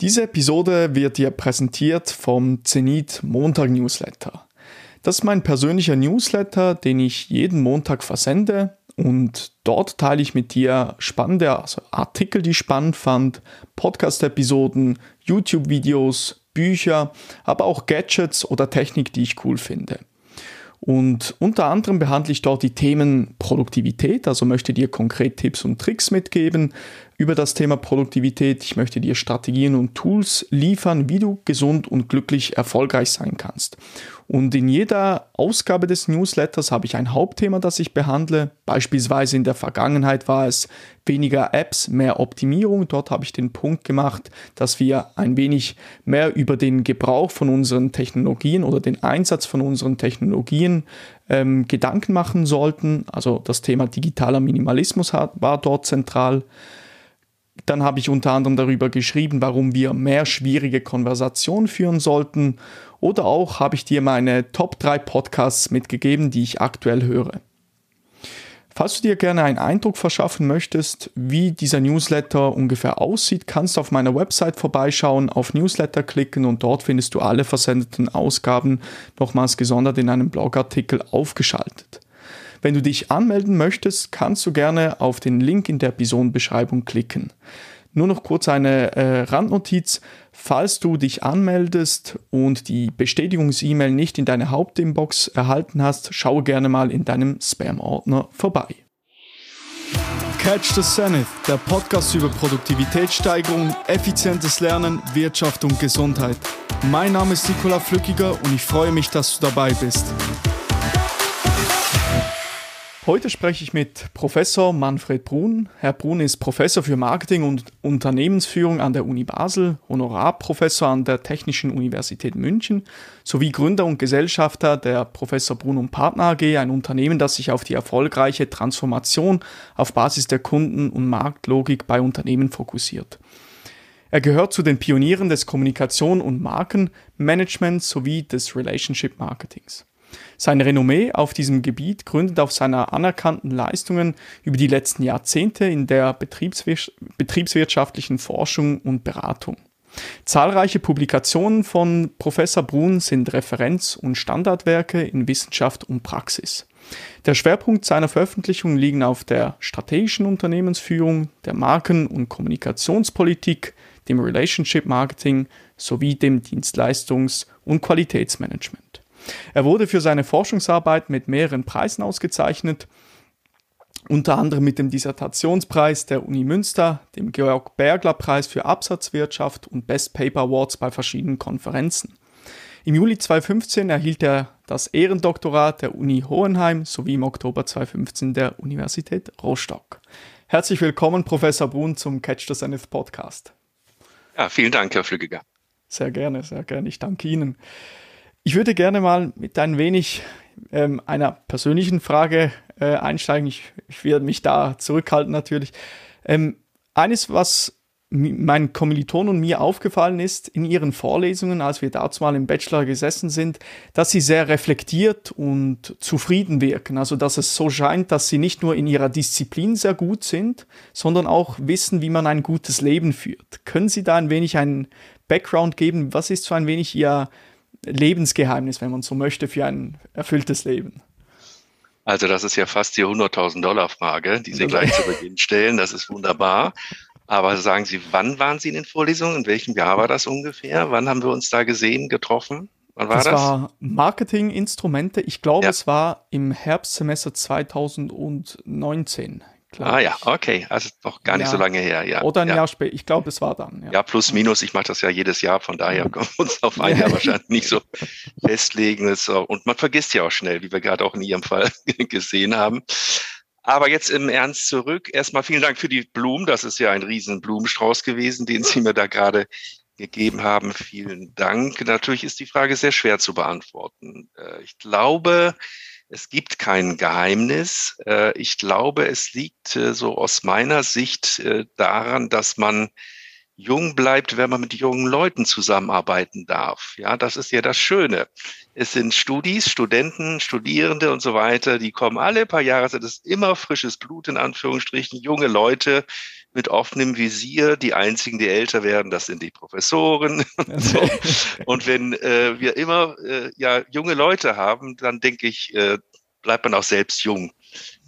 Diese Episode wird dir präsentiert vom Zenit Montag Newsletter. Das ist mein persönlicher Newsletter, den ich jeden Montag versende und dort teile ich mit dir spannende also Artikel, die ich spannend fand, Podcast-Episoden, YouTube-Videos, Bücher, aber auch Gadgets oder Technik, die ich cool finde. Und unter anderem behandle ich dort die Themen Produktivität, also möchte dir konkret Tipps und Tricks mitgeben über das Thema Produktivität. Ich möchte dir Strategien und Tools liefern, wie du gesund und glücklich erfolgreich sein kannst. Und in jeder Ausgabe des Newsletters habe ich ein Hauptthema, das ich behandle. Beispielsweise in der Vergangenheit war es weniger Apps, mehr Optimierung. Dort habe ich den Punkt gemacht, dass wir ein wenig mehr über den Gebrauch von unseren Technologien oder den Einsatz von unseren Technologien ähm, Gedanken machen sollten. Also das Thema digitaler Minimalismus war dort zentral. Dann habe ich unter anderem darüber geschrieben, warum wir mehr schwierige Konversationen führen sollten oder auch habe ich dir meine Top 3 Podcasts mitgegeben, die ich aktuell höre. Falls du dir gerne einen Eindruck verschaffen möchtest, wie dieser Newsletter ungefähr aussieht, kannst du auf meiner Website vorbeischauen, auf Newsletter klicken und dort findest du alle versendeten Ausgaben nochmals gesondert in einem Blogartikel aufgeschaltet. Wenn du dich anmelden möchtest, kannst du gerne auf den Link in der Episodenbeschreibung klicken. Nur noch kurz eine äh, Randnotiz. Falls du dich anmeldest und die Bestätigungs-E-Mail nicht in deine Hauptinbox erhalten hast, schaue gerne mal in deinem Spam-Ordner vorbei. Catch the Zenith, der Podcast über Produktivitätssteigerung, effizientes Lernen, Wirtschaft und Gesundheit. Mein Name ist Nikola Flückiger und ich freue mich, dass du dabei bist. Heute spreche ich mit Professor Manfred Brun. Herr Brun ist Professor für Marketing und Unternehmensführung an der Uni Basel, Honorarprofessor an der Technischen Universität München sowie Gründer und Gesellschafter der Professor Brun und Partner AG, ein Unternehmen, das sich auf die erfolgreiche Transformation auf Basis der Kunden- und Marktlogik bei Unternehmen fokussiert. Er gehört zu den Pionieren des Kommunikation- und Markenmanagements sowie des Relationship Marketings. Sein Renommee auf diesem Gebiet gründet auf seiner anerkannten Leistungen über die letzten Jahrzehnte in der betriebswir betriebswirtschaftlichen Forschung und Beratung. Zahlreiche Publikationen von Professor Brun sind Referenz- und Standardwerke in Wissenschaft und Praxis. Der Schwerpunkt seiner Veröffentlichungen liegen auf der strategischen Unternehmensführung, der Marken- und Kommunikationspolitik, dem Relationship Marketing sowie dem Dienstleistungs- und Qualitätsmanagement. Er wurde für seine Forschungsarbeit mit mehreren Preisen ausgezeichnet, unter anderem mit dem Dissertationspreis der Uni Münster, dem Georg Bergler Preis für Absatzwirtschaft und Best Paper Awards bei verschiedenen Konferenzen. Im Juli 2015 erhielt er das Ehrendoktorat der Uni Hohenheim sowie im Oktober 2015 der Universität Rostock. Herzlich willkommen, Professor Brun, zum Catch the Zenith Podcast. Ja, vielen Dank, Herr Flüggeger. Sehr gerne, sehr gerne. Ich danke Ihnen. Ich würde gerne mal mit ein wenig ähm, einer persönlichen Frage äh, einsteigen. Ich, ich werde mich da zurückhalten natürlich. Ähm, eines, was meinen Kommilitonen und mir aufgefallen ist in ihren Vorlesungen, als wir dazu mal im Bachelor gesessen sind, dass sie sehr reflektiert und zufrieden wirken. Also, dass es so scheint, dass sie nicht nur in ihrer Disziplin sehr gut sind, sondern auch wissen, wie man ein gutes Leben führt. Können Sie da ein wenig einen Background geben? Was ist so ein wenig Ihr Lebensgeheimnis, wenn man so möchte, für ein erfülltes Leben? Also das ist ja fast die 100.000 Dollar Frage, die Sie gleich zu Beginn stellen. Das ist wunderbar. Aber sagen Sie, wann waren Sie in den Vorlesungen? In welchem Jahr war das ungefähr? Wann haben wir uns da gesehen, getroffen? Wann war das? Das war Marketinginstrumente. Ich glaube, ja. es war im Herbstsemester 2019. Klar. Ah ja, okay. Also doch gar nicht ja. so lange her, ja. Oder ein ja. Jahr später. Ich glaube, es war dann. Ja, ja plus, minus. Ich mache das ja jedes Jahr, von daher können wir uns auf ein Jahr wahrscheinlich nicht so festlegen. Und man vergisst ja auch schnell, wie wir gerade auch in Ihrem Fall gesehen haben. Aber jetzt im Ernst zurück. Erstmal vielen Dank für die Blumen. Das ist ja ein riesen Blumenstrauß gewesen, den Sie mir da gerade gegeben haben. Vielen Dank. Natürlich ist die Frage sehr schwer zu beantworten. Äh, ich glaube, es gibt kein Geheimnis. Äh, ich glaube, es liegt äh, so aus meiner Sicht äh, daran, dass man jung bleibt, wenn man mit jungen Leuten zusammenarbeiten darf. Ja, das ist ja das Schöne. Es sind Studis, Studenten, Studierende und so weiter, die kommen alle paar Jahre, es ist immer frisches Blut in Anführungsstrichen, junge Leute, mit offenem Visier. Die einzigen, die älter werden, das sind die Professoren. Und, so. und wenn äh, wir immer äh, ja junge Leute haben, dann denke ich, äh, bleibt man auch selbst jung,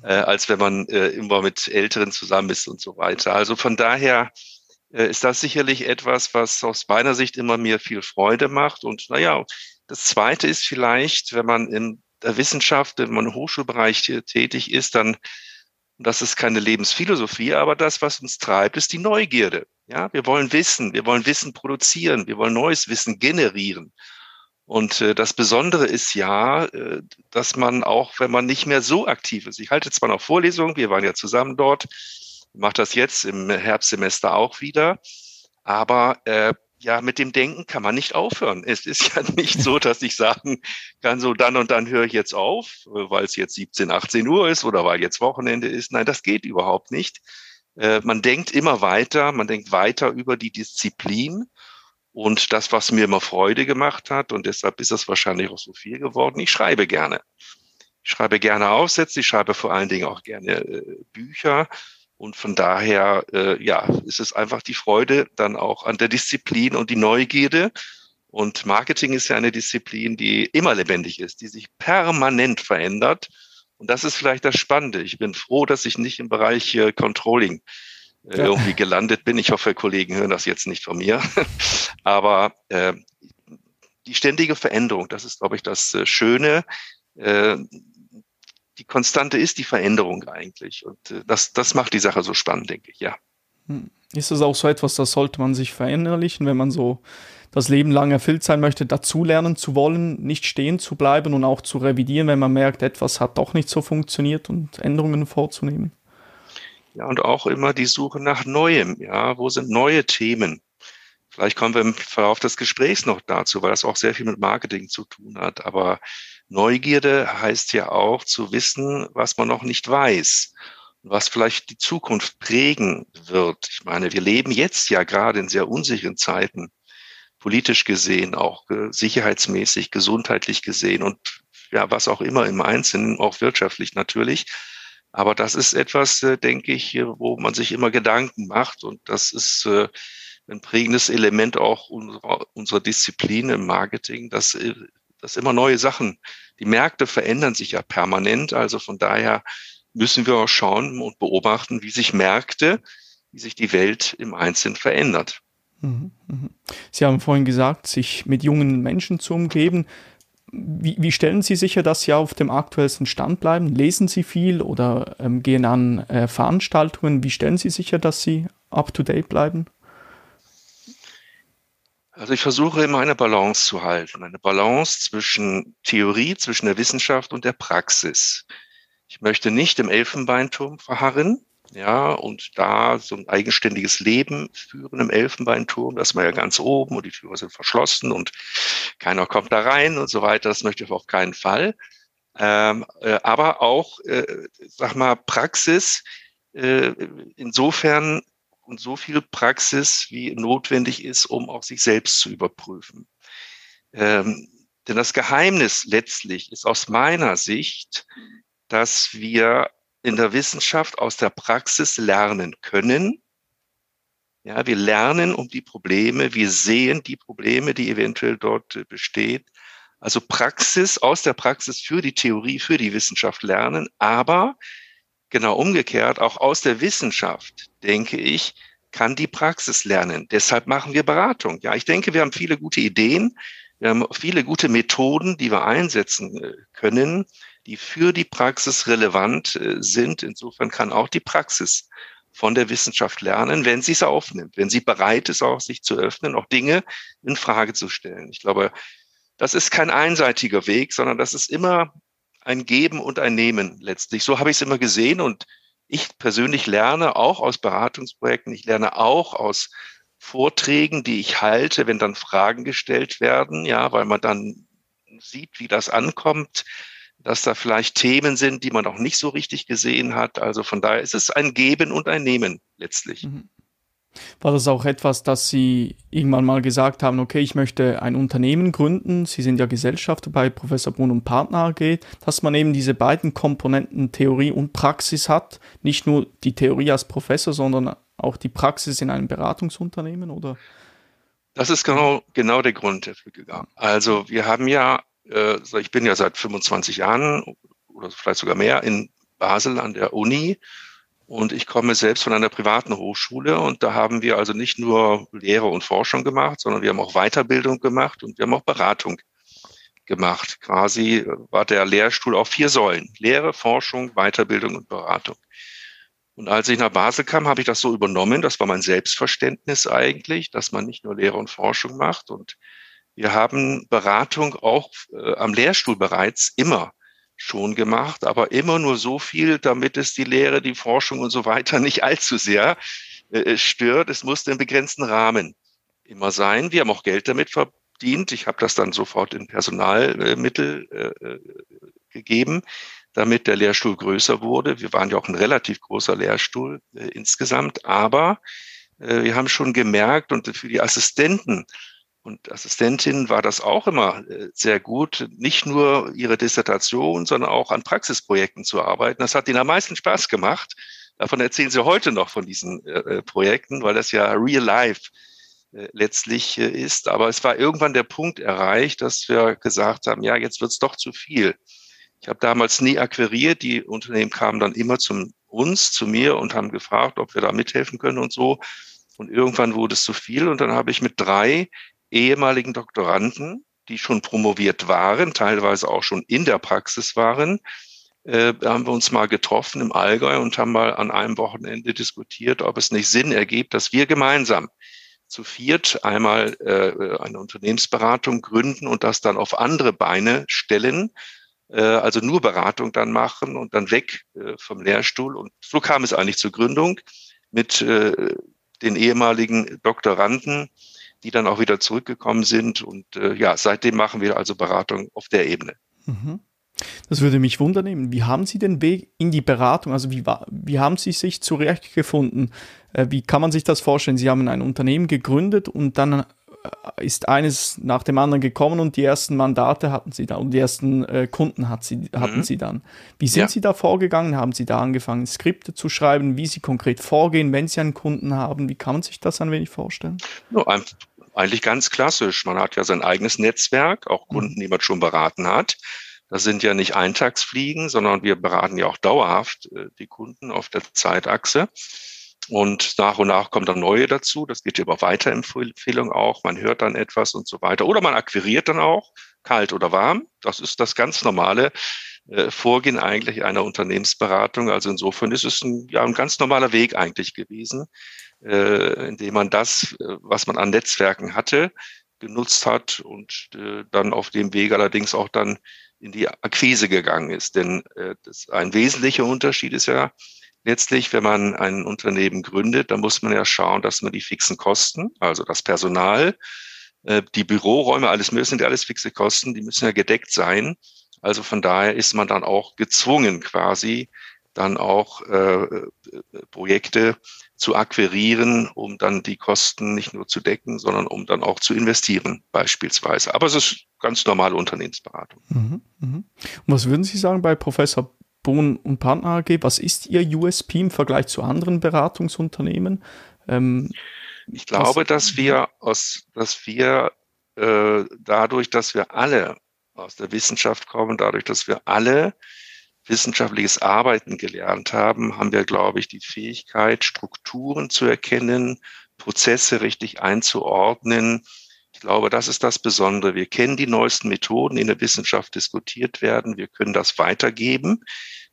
äh, als wenn man äh, immer mit Älteren zusammen ist und so weiter. Also von daher äh, ist das sicherlich etwas, was aus meiner Sicht immer mir viel Freude macht. Und naja, das Zweite ist vielleicht, wenn man in der Wissenschaft, wenn man im Hochschulbereich tätig ist, dann das ist keine Lebensphilosophie, aber das, was uns treibt, ist die Neugierde. Ja, wir wollen wissen, wir wollen Wissen produzieren, wir wollen neues Wissen generieren. Und äh, das Besondere ist ja, äh, dass man auch, wenn man nicht mehr so aktiv ist, ich halte zwar noch Vorlesungen, wir waren ja zusammen dort, mache das jetzt im Herbstsemester auch wieder, aber äh, ja, mit dem Denken kann man nicht aufhören. Es ist ja nicht so, dass ich sagen kann, so dann und dann höre ich jetzt auf, weil es jetzt 17, 18 Uhr ist oder weil jetzt Wochenende ist. Nein, das geht überhaupt nicht. Äh, man denkt immer weiter, man denkt weiter über die Disziplin und das, was mir immer Freude gemacht hat. Und deshalb ist das wahrscheinlich auch so viel geworden. Ich schreibe gerne. Ich schreibe gerne Aufsätze, ich schreibe vor allen Dingen auch gerne äh, Bücher. Und von daher, äh, ja, ist es einfach die Freude dann auch an der Disziplin und die Neugierde. Und Marketing ist ja eine Disziplin, die immer lebendig ist, die sich permanent verändert. Und das ist vielleicht das Spannende. Ich bin froh, dass ich nicht im Bereich äh, Controlling äh, ja. irgendwie gelandet bin. Ich hoffe, Kollegen hören das jetzt nicht von mir. Aber äh, die ständige Veränderung, das ist, glaube ich, das äh, Schöne. Die Konstante ist die Veränderung eigentlich. Und äh, das, das macht die Sache so spannend, denke ich, ja. Hm. Ist das auch so etwas, das sollte man sich verinnerlichen, wenn man so das Leben lang erfüllt sein möchte, dazulernen zu wollen, nicht stehen zu bleiben und auch zu revidieren, wenn man merkt, etwas hat doch nicht so funktioniert und Änderungen vorzunehmen? Ja, und auch immer die Suche nach Neuem. Ja, wo sind neue Themen? Vielleicht kommen wir im Verlauf des Gesprächs noch dazu, weil das auch sehr viel mit Marketing zu tun hat. Aber Neugierde heißt ja auch zu wissen, was man noch nicht weiß was vielleicht die Zukunft prägen wird. Ich meine, wir leben jetzt ja gerade in sehr unsicheren Zeiten, politisch gesehen, auch äh, sicherheitsmäßig, gesundheitlich gesehen und ja, was auch immer im Einzelnen, auch wirtschaftlich natürlich. Aber das ist etwas, äh, denke ich, wo man sich immer Gedanken macht und das ist äh, ein prägendes Element auch unserer, unserer Disziplin im Marketing, dass dass immer neue Sachen, die Märkte verändern sich ja permanent. Also von daher müssen wir auch schauen und beobachten, wie sich Märkte, wie sich die Welt im Einzelnen verändert. Mhm, mhm. Sie haben vorhin gesagt, sich mit jungen Menschen zu umgeben. Wie, wie stellen Sie sicher, dass Sie auf dem aktuellsten Stand bleiben? Lesen Sie viel oder ähm, gehen an äh, Veranstaltungen? Wie stellen Sie sicher, dass Sie up-to-date bleiben? Also ich versuche immer eine Balance zu halten, eine Balance zwischen Theorie, zwischen der Wissenschaft und der Praxis. Ich möchte nicht im Elfenbeinturm verharren, ja, und da so ein eigenständiges Leben führen im Elfenbeinturm, das ist man ja ganz oben und die Türen sind verschlossen und keiner kommt da rein und so weiter. Das möchte ich auf keinen Fall. Ähm, äh, aber auch, äh, sag mal, Praxis äh, insofern und so viel Praxis, wie notwendig ist, um auch sich selbst zu überprüfen. Ähm, denn das Geheimnis letztlich ist aus meiner Sicht, dass wir in der Wissenschaft aus der Praxis lernen können. Ja, wir lernen um die Probleme, wir sehen die Probleme, die eventuell dort äh, besteht. Also Praxis, aus der Praxis für die Theorie, für die Wissenschaft lernen, aber Genau umgekehrt, auch aus der Wissenschaft, denke ich, kann die Praxis lernen. Deshalb machen wir Beratung. Ja, ich denke, wir haben viele gute Ideen. Wir haben viele gute Methoden, die wir einsetzen äh, können, die für die Praxis relevant äh, sind. Insofern kann auch die Praxis von der Wissenschaft lernen, wenn sie es aufnimmt, wenn sie bereit ist, auch sich zu öffnen, auch Dinge in Frage zu stellen. Ich glaube, das ist kein einseitiger Weg, sondern das ist immer ein Geben und ein Nehmen letztlich. So habe ich es immer gesehen und ich persönlich lerne auch aus Beratungsprojekten, ich lerne auch aus Vorträgen, die ich halte, wenn dann Fragen gestellt werden, ja, weil man dann sieht, wie das ankommt, dass da vielleicht Themen sind, die man auch nicht so richtig gesehen hat. Also von daher ist es ein Geben und ein Nehmen letztlich. Mhm. War das auch etwas, dass Sie irgendwann mal gesagt haben, okay, ich möchte ein Unternehmen gründen, Sie sind ja Gesellschafter bei Professor Brunn und Partner AG, dass man eben diese beiden Komponenten Theorie und Praxis hat, nicht nur die Theorie als Professor, sondern auch die Praxis in einem Beratungsunternehmen oder? Das ist genau, genau der Grund dafür gegangen. Also wir haben ja, äh, ich bin ja seit 25 Jahren oder vielleicht sogar mehr in Basel an der Uni und ich komme selbst von einer privaten Hochschule und da haben wir also nicht nur Lehre und Forschung gemacht, sondern wir haben auch Weiterbildung gemacht und wir haben auch Beratung gemacht. Quasi war der Lehrstuhl auf vier Säulen. Lehre, Forschung, Weiterbildung und Beratung. Und als ich nach Basel kam, habe ich das so übernommen. Das war mein Selbstverständnis eigentlich, dass man nicht nur Lehre und Forschung macht. Und wir haben Beratung auch äh, am Lehrstuhl bereits immer schon gemacht, aber immer nur so viel, damit es die Lehre, die Forschung und so weiter nicht allzu sehr äh, stört. Es musste im begrenzten Rahmen immer sein. Wir haben auch Geld damit verdient. Ich habe das dann sofort in Personalmittel äh, äh, gegeben, damit der Lehrstuhl größer wurde. Wir waren ja auch ein relativ großer Lehrstuhl äh, insgesamt, aber äh, wir haben schon gemerkt und für die Assistenten und Assistentin war das auch immer äh, sehr gut, nicht nur ihre Dissertation, sondern auch an Praxisprojekten zu arbeiten. Das hat ihnen am meisten Spaß gemacht. Davon erzählen sie heute noch von diesen äh, äh Projekten, weil das ja real life äh, letztlich ist. Aber es war irgendwann der Punkt erreicht, dass wir gesagt haben, ja, jetzt wird's doch zu viel. Ich habe damals nie akquiriert. Die Unternehmen kamen dann immer zum uns, zu mir und haben gefragt, ob wir da mithelfen können und so. Und irgendwann wurde es zu viel. Und dann habe ich mit drei ehemaligen Doktoranden, die schon promoviert waren, teilweise auch schon in der Praxis waren, äh, haben wir uns mal getroffen im Allgäu und haben mal an einem Wochenende diskutiert, ob es nicht Sinn ergibt, dass wir gemeinsam zu viert einmal äh, eine Unternehmensberatung gründen und das dann auf andere Beine stellen, äh, also nur Beratung dann machen und dann weg äh, vom Lehrstuhl. Und so kam es eigentlich zur Gründung mit äh, den ehemaligen Doktoranden, die dann auch wieder zurückgekommen sind. Und äh, ja, seitdem machen wir also Beratung auf der Ebene. Mhm. Das würde mich wundern. Wie haben Sie den Weg in die Beratung? Also wie, wie haben Sie sich zurechtgefunden? Äh, wie kann man sich das vorstellen? Sie haben ein Unternehmen gegründet und dann äh, ist eines nach dem anderen gekommen und die ersten Mandate hatten sie da und die ersten äh, Kunden hat sie, hatten mhm. sie dann. Wie sind ja. Sie da vorgegangen? Haben Sie da angefangen, Skripte zu schreiben, wie Sie konkret vorgehen, wenn Sie einen Kunden haben? Wie kann man sich das ein wenig vorstellen? No, eigentlich ganz klassisch. Man hat ja sein eigenes Netzwerk, auch mhm. Kunden, die man schon beraten hat. Das sind ja nicht Eintagsfliegen, sondern wir beraten ja auch dauerhaft äh, die Kunden auf der Zeitachse. Und nach und nach kommen dann neue dazu. Das geht über Weiterempfehlung auch. Man hört dann etwas und so weiter. Oder man akquiriert dann auch, kalt oder warm. Das ist das ganz normale äh, Vorgehen eigentlich einer Unternehmensberatung. Also insofern ist es ein, ja, ein ganz normaler Weg eigentlich gewesen, äh, indem man das, äh, was man an Netzwerken hatte, genutzt hat und äh, dann auf dem Weg allerdings auch dann in die Akquise gegangen ist. Denn äh, das, ein wesentlicher Unterschied ist ja, letztlich, wenn man ein Unternehmen gründet, dann muss man ja schauen, dass man die fixen Kosten, also das Personal, äh, die Büroräume, alles müssen ja alles fixe Kosten, die müssen ja gedeckt sein. Also von daher ist man dann auch gezwungen, quasi dann auch äh, äh, Projekte zu akquirieren, um dann die Kosten nicht nur zu decken, sondern um dann auch zu investieren, beispielsweise. Aber es ist ganz normale Unternehmensberatung. Mhm, mh. Und was würden Sie sagen bei Professor Bohn und Partner AG, was ist Ihr USP im Vergleich zu anderen Beratungsunternehmen? Ähm, ich glaube, dass wir aus, dass wir äh, dadurch, dass wir alle aus der Wissenschaft kommen, dadurch, dass wir alle wissenschaftliches Arbeiten gelernt haben, haben wir, glaube ich, die Fähigkeit, Strukturen zu erkennen, Prozesse richtig einzuordnen. Ich glaube, das ist das Besondere. Wir kennen die neuesten Methoden, die in der Wissenschaft diskutiert werden. Wir können das weitergeben.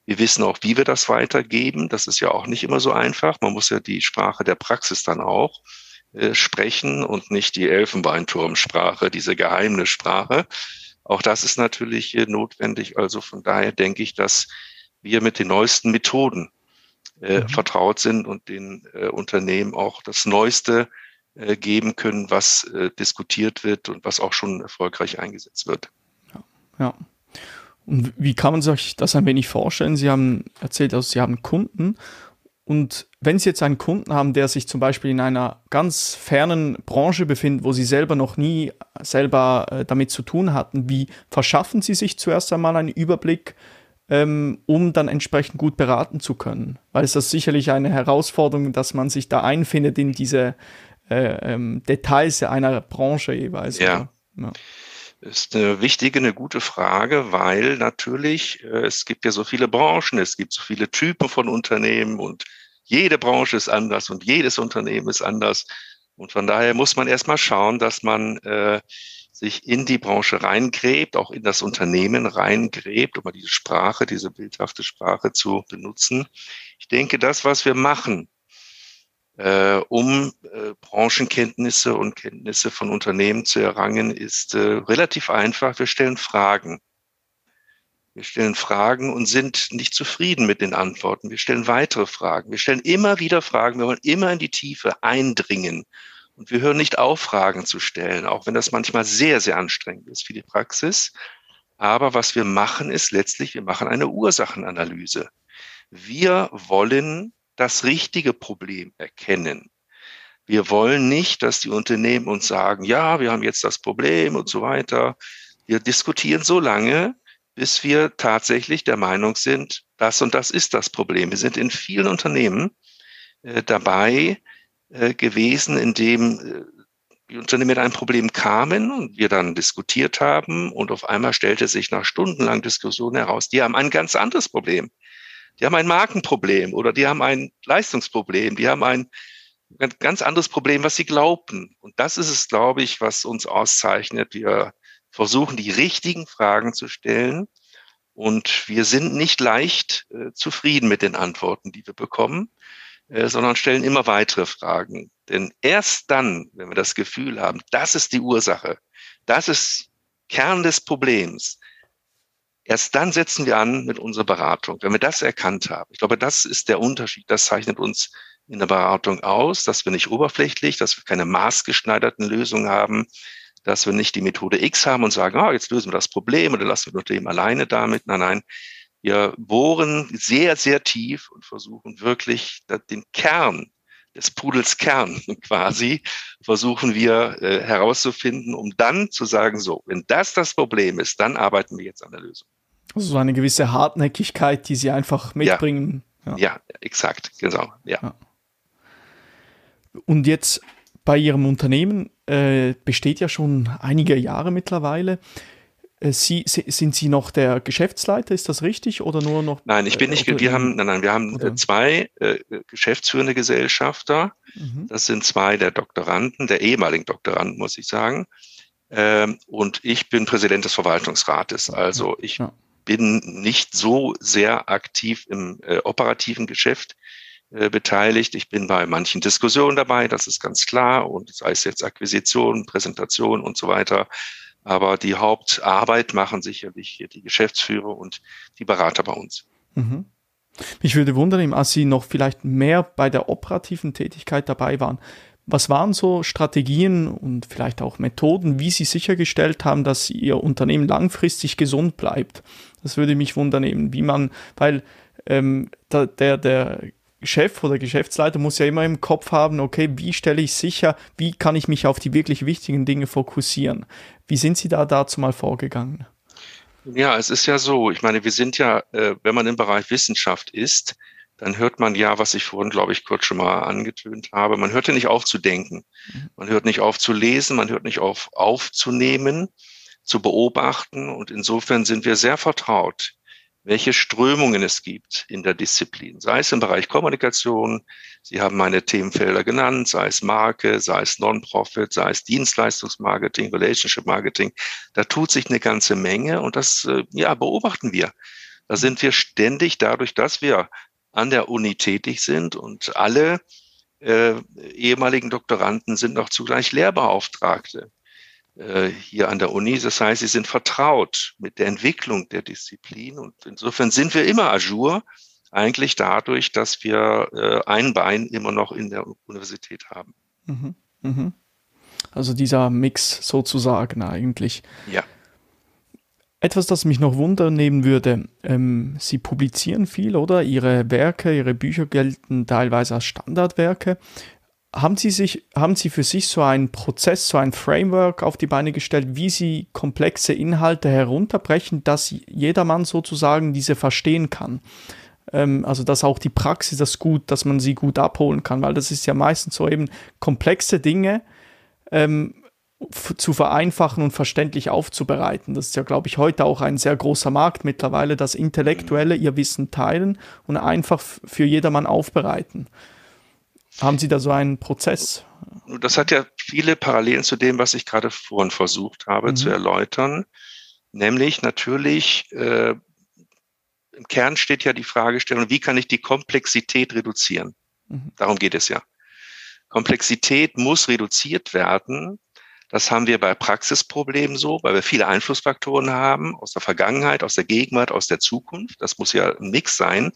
Wir wissen auch, wie wir das weitergeben. Das ist ja auch nicht immer so einfach. Man muss ja die Sprache der Praxis dann auch äh, sprechen und nicht die Elfenbeinturmsprache, diese geheime Sprache. Auch das ist natürlich notwendig. Also von daher denke ich, dass wir mit den neuesten Methoden äh, mhm. vertraut sind und den äh, Unternehmen auch das Neueste äh, geben können, was äh, diskutiert wird und was auch schon erfolgreich eingesetzt wird. Ja. ja. Und wie kann man sich das ein wenig vorstellen? Sie haben erzählt, also Sie haben Kunden und wenn Sie jetzt einen Kunden haben, der sich zum Beispiel in einer ganz fernen Branche befindet, wo Sie selber noch nie selber äh, damit zu tun hatten, wie verschaffen Sie sich zuerst einmal einen Überblick ähm, um dann entsprechend gut beraten zu können. Weil es ist sicherlich eine Herausforderung, dass man sich da einfindet in diese äh, ähm, Details einer Branche jeweils. Ja. ja. Ist eine wichtige, eine gute Frage, weil natürlich äh, es gibt ja so viele Branchen, es gibt so viele Typen von Unternehmen und jede Branche ist anders und jedes Unternehmen ist anders. Und von daher muss man erstmal schauen, dass man äh, sich in die Branche reingräbt, auch in das Unternehmen reingräbt, um mal diese Sprache, diese bildhafte Sprache zu benutzen. Ich denke, das, was wir machen, äh, um äh, Branchenkenntnisse und Kenntnisse von Unternehmen zu errangen, ist äh, relativ einfach. Wir stellen Fragen. Wir stellen Fragen und sind nicht zufrieden mit den Antworten. Wir stellen weitere Fragen. Wir stellen immer wieder Fragen. Wir wollen immer in die Tiefe eindringen. Und wir hören nicht auf, Fragen zu stellen, auch wenn das manchmal sehr, sehr anstrengend ist für die Praxis. Aber was wir machen, ist letztlich, wir machen eine Ursachenanalyse. Wir wollen das richtige Problem erkennen. Wir wollen nicht, dass die Unternehmen uns sagen, ja, wir haben jetzt das Problem und so weiter. Wir diskutieren so lange, bis wir tatsächlich der Meinung sind, das und das ist das Problem. Wir sind in vielen Unternehmen äh, dabei äh, gewesen, in dem äh, die Unternehmen mit einem Problem kamen und wir dann diskutiert haben und auf einmal stellte sich nach stundenlangen Diskussionen heraus, die haben ein ganz anderes Problem. Die haben ein Markenproblem oder die haben ein Leistungsproblem, die haben ein ganz anderes Problem, was sie glaubten. Und das ist es, glaube ich, was uns auszeichnet. Wir versuchen, die richtigen Fragen zu stellen. Und wir sind nicht leicht äh, zufrieden mit den Antworten, die wir bekommen, äh, sondern stellen immer weitere Fragen. Denn erst dann, wenn wir das Gefühl haben, das ist die Ursache, das ist Kern des Problems, Erst dann setzen wir an mit unserer Beratung, wenn wir das erkannt haben. Ich glaube, das ist der Unterschied. Das zeichnet uns in der Beratung aus, dass wir nicht oberflächlich, dass wir keine maßgeschneiderten Lösungen haben, dass wir nicht die Methode X haben und sagen, ah, jetzt lösen wir das Problem oder lassen wir dem alleine damit. Nein, nein. Wir bohren sehr, sehr tief und versuchen wirklich den Kern des Pudels Kern quasi versuchen wir äh, herauszufinden, um dann zu sagen, so, wenn das das Problem ist, dann arbeiten wir jetzt an der Lösung. Also so eine gewisse Hartnäckigkeit, die sie einfach mitbringen. Ja, ja. ja exakt, genau. Ja. ja. Und jetzt bei Ihrem Unternehmen äh, besteht ja schon einige Jahre mittlerweile. Äh, sie, sind Sie noch der Geschäftsleiter, ist das richtig oder nur noch? Nein, ich bin nicht. Äh, wir haben, nein, nein, wir haben oder? zwei äh, geschäftsführende Gesellschafter. Mhm. Das sind zwei der Doktoranden, der ehemaligen Doktoranden, muss ich sagen. Ähm, und ich bin Präsident des Verwaltungsrates. Also ich ja bin nicht so sehr aktiv im äh, operativen Geschäft äh, beteiligt. Ich bin bei manchen Diskussionen dabei, das ist ganz klar, und sei es jetzt Akquisition, Präsentation und so weiter. Aber die Hauptarbeit machen sicherlich hier die Geschäftsführer und die Berater bei uns. Mhm. Mich würde wundern, als Sie noch vielleicht mehr bei der operativen Tätigkeit dabei waren. Was waren so Strategien und vielleicht auch Methoden, wie Sie sichergestellt haben, dass Ihr Unternehmen langfristig gesund bleibt? Das würde mich wundern, eben, wie man, weil ähm, der, der, der Chef oder Geschäftsleiter muss ja immer im Kopf haben, okay, wie stelle ich sicher, wie kann ich mich auf die wirklich wichtigen Dinge fokussieren? Wie sind Sie da dazu mal vorgegangen? Ja, es ist ja so, ich meine, wir sind ja, äh, wenn man im Bereich Wissenschaft ist, dann hört man ja, was ich vorhin, glaube ich, kurz schon mal angetönt habe. Man hört ja nicht auf zu denken. Mhm. Man hört nicht auf zu lesen. Man hört nicht auf aufzunehmen, zu beobachten. Und insofern sind wir sehr vertraut, welche Strömungen es gibt in der Disziplin. Sei es im Bereich Kommunikation. Sie haben meine Themenfelder genannt, sei es Marke, sei es Non-Profit, sei es Dienstleistungsmarketing, Relationship Marketing. Da tut sich eine ganze Menge und das, äh, ja, beobachten wir. Da sind wir ständig dadurch, dass wir an der Uni tätig sind und alle äh, ehemaligen Doktoranden sind noch zugleich Lehrbeauftragte hier an der Uni. Das heißt, sie sind vertraut mit der Entwicklung der Disziplin und insofern sind wir immer ajour, eigentlich dadurch, dass wir äh, ein Bein immer noch in der Universität haben. Mhm, mh. Also dieser Mix sozusagen eigentlich. Ja. Etwas, das mich noch wundern würde, ähm, Sie publizieren viel, oder? Ihre Werke, Ihre Bücher gelten teilweise als Standardwerke. Haben Sie sich, haben Sie für sich so einen Prozess, so ein Framework auf die Beine gestellt, wie Sie komplexe Inhalte herunterbrechen, dass jedermann sozusagen diese verstehen kann? Ähm, also, dass auch die Praxis das gut, dass man sie gut abholen kann, weil das ist ja meistens so eben komplexe Dinge ähm, zu vereinfachen und verständlich aufzubereiten. Das ist ja, glaube ich, heute auch ein sehr großer Markt mittlerweile, dass Intellektuelle ihr Wissen teilen und einfach für jedermann aufbereiten. Haben Sie da so einen Prozess? Das hat ja viele Parallelen zu dem, was ich gerade vorhin versucht habe mhm. zu erläutern. Nämlich natürlich, äh, im Kern steht ja die Fragestellung, wie kann ich die Komplexität reduzieren? Mhm. Darum geht es ja. Komplexität muss reduziert werden. Das haben wir bei Praxisproblemen so, weil wir viele Einflussfaktoren haben aus der Vergangenheit, aus der Gegenwart, aus der Zukunft. Das muss ja ein Mix sein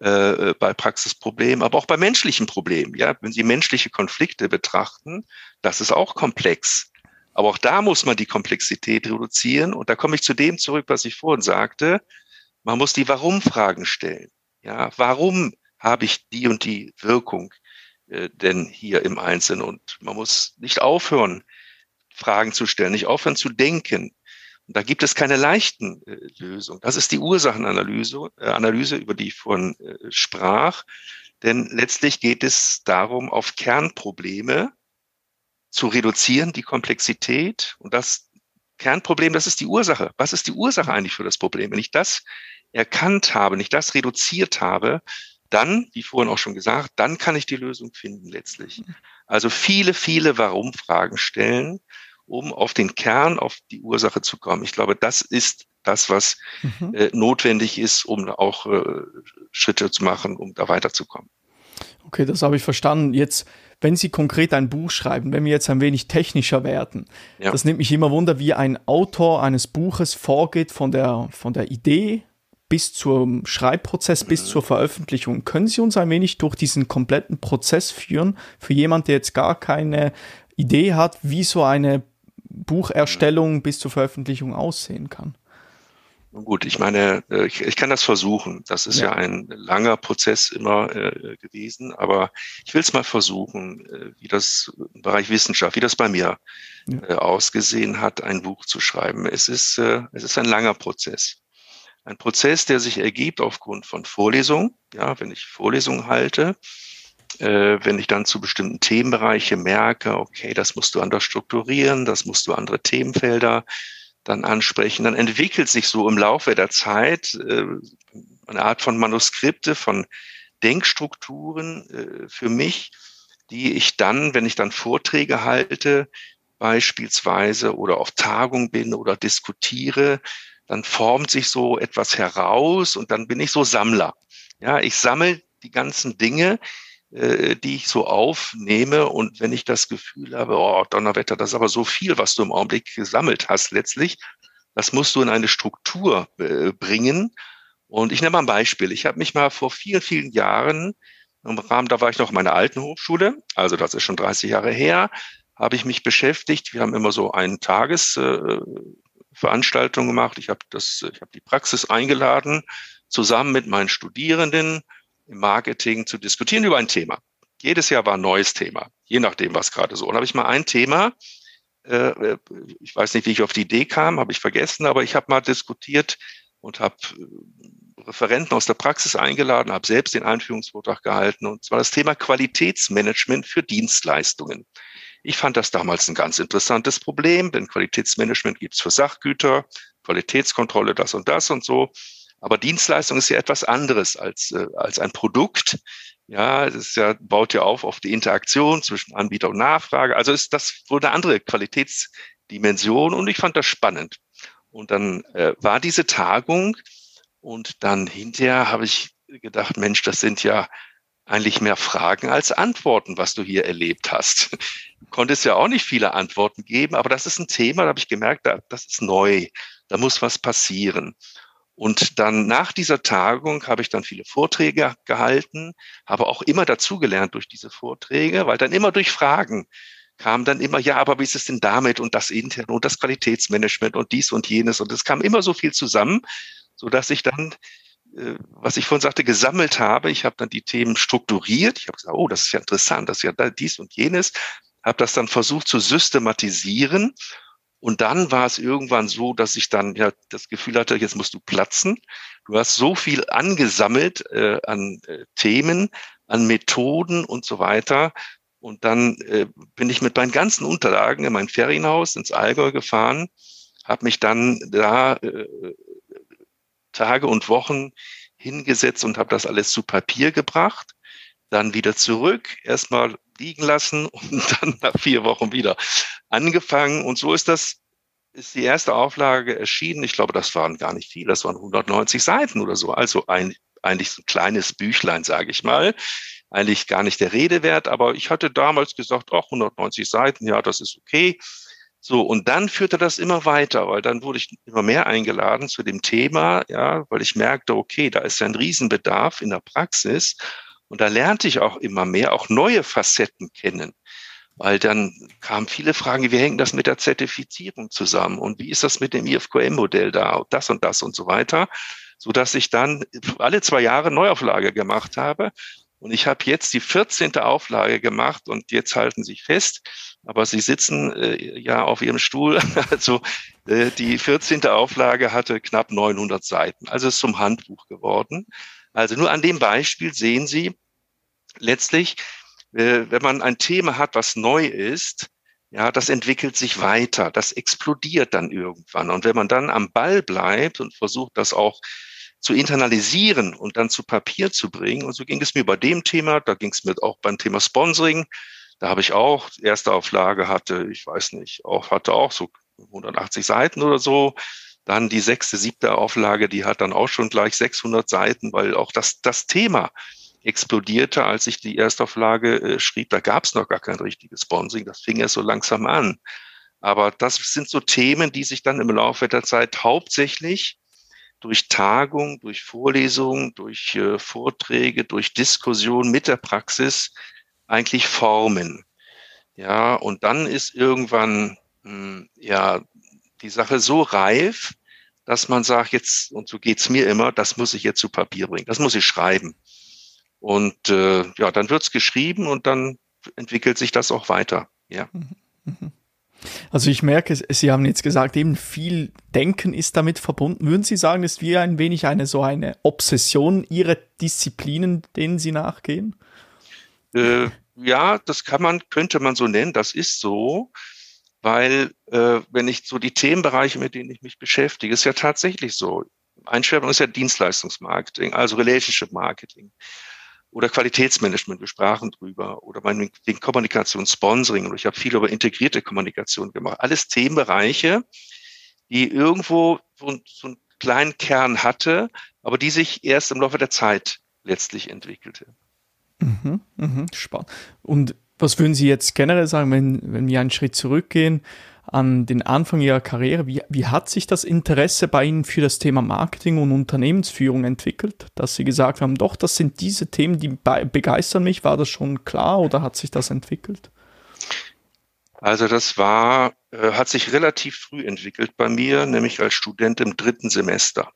äh, bei Praxisproblemen, aber auch bei menschlichen Problemen. Ja, wenn Sie menschliche Konflikte betrachten, das ist auch komplex. Aber auch da muss man die Komplexität reduzieren. Und da komme ich zu dem zurück, was ich vorhin sagte. Man muss die Warum-Fragen stellen. Ja, warum habe ich die und die Wirkung äh, denn hier im Einzelnen? Und man muss nicht aufhören, Fragen zu stellen, nicht aufhören zu denken. Und da gibt es keine leichten äh, Lösungen. Das ist die Ursachenanalyse, äh, Analyse, über die ich vorhin äh, sprach. Denn letztlich geht es darum, auf Kernprobleme zu reduzieren, die Komplexität. Und das Kernproblem, das ist die Ursache. Was ist die Ursache eigentlich für das Problem? Wenn ich das erkannt habe, wenn ich das reduziert habe, dann, wie vorhin auch schon gesagt, dann kann ich die Lösung finden letztlich. Also viele, viele Warum-Fragen stellen um auf den Kern, auf die Ursache zu kommen. Ich glaube, das ist das, was mhm. äh, notwendig ist, um auch äh, Schritte zu machen, um da weiterzukommen. Okay, das habe ich verstanden. Jetzt, wenn Sie konkret ein Buch schreiben, wenn wir jetzt ein wenig technischer werden, ja. das nimmt mich immer wunder, wie ein Autor eines Buches vorgeht von der, von der Idee bis zum Schreibprozess, bis mhm. zur Veröffentlichung. Können Sie uns ein wenig durch diesen kompletten Prozess führen, für jemand, der jetzt gar keine Idee hat, wie so eine Bucherstellung bis zur Veröffentlichung aussehen kann. Gut, ich meine, äh, ich, ich kann das versuchen. Das ist ja, ja ein langer Prozess immer äh, gewesen, aber ich will es mal versuchen, äh, wie das im Bereich Wissenschaft, wie das bei mir ja. äh, ausgesehen hat, ein Buch zu schreiben. Es ist, äh, es ist ein langer Prozess. Ein Prozess, der sich ergibt aufgrund von Vorlesungen. Ja, wenn ich Vorlesungen halte, äh, wenn ich dann zu bestimmten Themenbereiche merke, okay, das musst du anders strukturieren, das musst du andere Themenfelder dann ansprechen, dann entwickelt sich so im Laufe der Zeit äh, eine Art von Manuskripte, von Denkstrukturen äh, für mich, die ich dann, wenn ich dann Vorträge halte, beispielsweise oder auf Tagung bin oder diskutiere, dann formt sich so etwas heraus und dann bin ich so Sammler. Ja, ich sammle die ganzen Dinge, äh, die ich so aufnehme. Und wenn ich das Gefühl habe, oh, Donnerwetter, das ist aber so viel, was du im Augenblick gesammelt hast letztlich, das musst du in eine Struktur äh, bringen. Und ich nehme mal ein Beispiel. Ich habe mich mal vor vielen, vielen Jahren, im Rahmen, da war ich noch in meiner alten Hochschule, also das ist schon 30 Jahre her, habe ich mich beschäftigt. Wir haben immer so eine Tagesveranstaltung äh, gemacht. Ich habe das, ich habe die Praxis eingeladen, zusammen mit meinen Studierenden im Marketing zu diskutieren über ein Thema. Jedes Jahr war ein neues Thema, je nachdem, was gerade so. Und habe ich mal ein Thema, äh, ich weiß nicht, wie ich auf die Idee kam, habe ich vergessen, aber ich habe mal diskutiert und habe äh, Referenten aus der Praxis eingeladen, habe selbst den Einführungsvortrag gehalten und zwar das Thema Qualitätsmanagement für Dienstleistungen. Ich fand das damals ein ganz interessantes Problem, denn Qualitätsmanagement gibt's für Sachgüter, Qualitätskontrolle, das und das und so. Aber Dienstleistung ist ja etwas anderes als, äh, als ein Produkt. Ja, es ist ja, baut ja auf auf die Interaktion zwischen Anbieter und Nachfrage. Also ist das wohl eine andere Qualitätsdimension und ich fand das spannend. Und dann äh, war diese Tagung und dann hinterher habe ich gedacht, Mensch, das sind ja eigentlich mehr Fragen als Antworten, was du hier erlebt hast. Du konntest ja auch nicht viele Antworten geben, aber das ist ein Thema, da habe ich gemerkt, das ist neu, da muss was passieren. Und dann nach dieser Tagung habe ich dann viele Vorträge gehalten, habe auch immer dazugelernt durch diese Vorträge, weil dann immer durch Fragen kam dann immer, ja, aber wie ist es denn damit und das interne und das Qualitätsmanagement und dies und jenes und es kam immer so viel zusammen, so dass ich dann äh, was ich vorhin sagte, gesammelt habe. Ich habe dann die Themen strukturiert. Ich habe gesagt, oh, das ist ja interessant, das ist ja dies und jenes. Habe das dann versucht zu systematisieren. Und dann war es irgendwann so, dass ich dann ja das Gefühl hatte, jetzt musst du platzen. Du hast so viel angesammelt äh, an äh, Themen, an Methoden und so weiter. Und dann äh, bin ich mit meinen ganzen Unterlagen in mein Ferienhaus ins Allgäu gefahren, habe mich dann da äh, Tage und Wochen hingesetzt und habe das alles zu Papier gebracht, dann wieder zurück, erstmal liegen lassen und dann nach vier Wochen wieder angefangen. Und so ist das, ist die erste Auflage erschienen. Ich glaube, das waren gar nicht viel, das waren 190 Seiten oder so. Also ein, eigentlich so ein kleines Büchlein, sage ich mal. Eigentlich gar nicht der Rede wert, aber ich hatte damals gesagt, auch 190 Seiten, ja, das ist okay. So, und dann führte das immer weiter, weil dann wurde ich immer mehr eingeladen zu dem Thema, ja, weil ich merkte, okay, da ist ja ein Riesenbedarf in der Praxis. Und da lernte ich auch immer mehr, auch neue Facetten kennen. Weil dann kamen viele Fragen, wie hängt das mit der Zertifizierung zusammen? Und wie ist das mit dem IFQM-Modell da? Das und das und so weiter. So dass ich dann alle zwei Jahre Neuauflage gemacht habe. Und ich habe jetzt die 14. Auflage gemacht und jetzt halten Sie fest, aber Sie sitzen äh, ja auf Ihrem Stuhl. Also äh, die 14. Auflage hatte knapp 900 Seiten. Also ist zum Handbuch geworden. Also nur an dem Beispiel sehen Sie letztlich, äh, wenn man ein Thema hat, was neu ist, ja, das entwickelt sich weiter, das explodiert dann irgendwann. Und wenn man dann am Ball bleibt und versucht, das auch zu internalisieren und dann zu Papier zu bringen. Und so ging es mir bei dem Thema, da ging es mir auch beim Thema Sponsoring. Da habe ich auch, erste Auflage hatte, ich weiß nicht, auch, hatte auch so 180 Seiten oder so. Dann die sechste, siebte Auflage, die hat dann auch schon gleich 600 Seiten, weil auch das, das Thema explodierte, als ich die Erstauflage äh, schrieb. Da gab es noch gar kein richtiges Sponsoring. Das fing ja so langsam an. Aber das sind so Themen, die sich dann im Laufe der Zeit hauptsächlich durch Tagung, durch Vorlesungen, durch äh, Vorträge, durch Diskussion mit der Praxis eigentlich formen. Ja, und dann ist irgendwann mh, hm, ja die Sache so reif, dass man sagt, jetzt, und so geht's mir immer, das muss ich jetzt zu Papier bringen, das muss ich schreiben. Und äh, ja, dann wird's geschrieben und dann entwickelt sich das auch weiter. Ja. Mhm. mhm. Also ich merke, Sie haben jetzt gesagt, eben viel Denken ist damit verbunden. Würden Sie sagen, es ist wie ein wenig eine so eine Obsession Ihrer Disziplinen, denen Sie nachgehen? Äh, ja, das kann man, könnte man so nennen. Das ist so, weil äh, wenn ich so die Themenbereiche, mit denen ich mich beschäftige, ist ja tatsächlich so. Ein Schwerpunkt ist ja Dienstleistungsmarketing, also Relationship Marketing oder Qualitätsmanagement, wir sprachen drüber, oder meinetwegen Kommunikation, Sponsoring, und ich habe viel über integrierte Kommunikation gemacht. Alles Themenbereiche, die irgendwo so, so einen kleinen Kern hatte, aber die sich erst im Laufe der Zeit letztlich entwickelte. Mhm, mhm, spannend. Und was würden Sie jetzt generell sagen, wenn, wenn wir einen Schritt zurückgehen? an den Anfang Ihrer Karriere. Wie, wie hat sich das Interesse bei Ihnen für das Thema Marketing und Unternehmensführung entwickelt? Dass Sie gesagt haben, doch, das sind diese Themen, die begeistern mich. War das schon klar oder hat sich das entwickelt? Also das war, äh, hat sich relativ früh entwickelt bei mir, nämlich als Student im dritten Semester.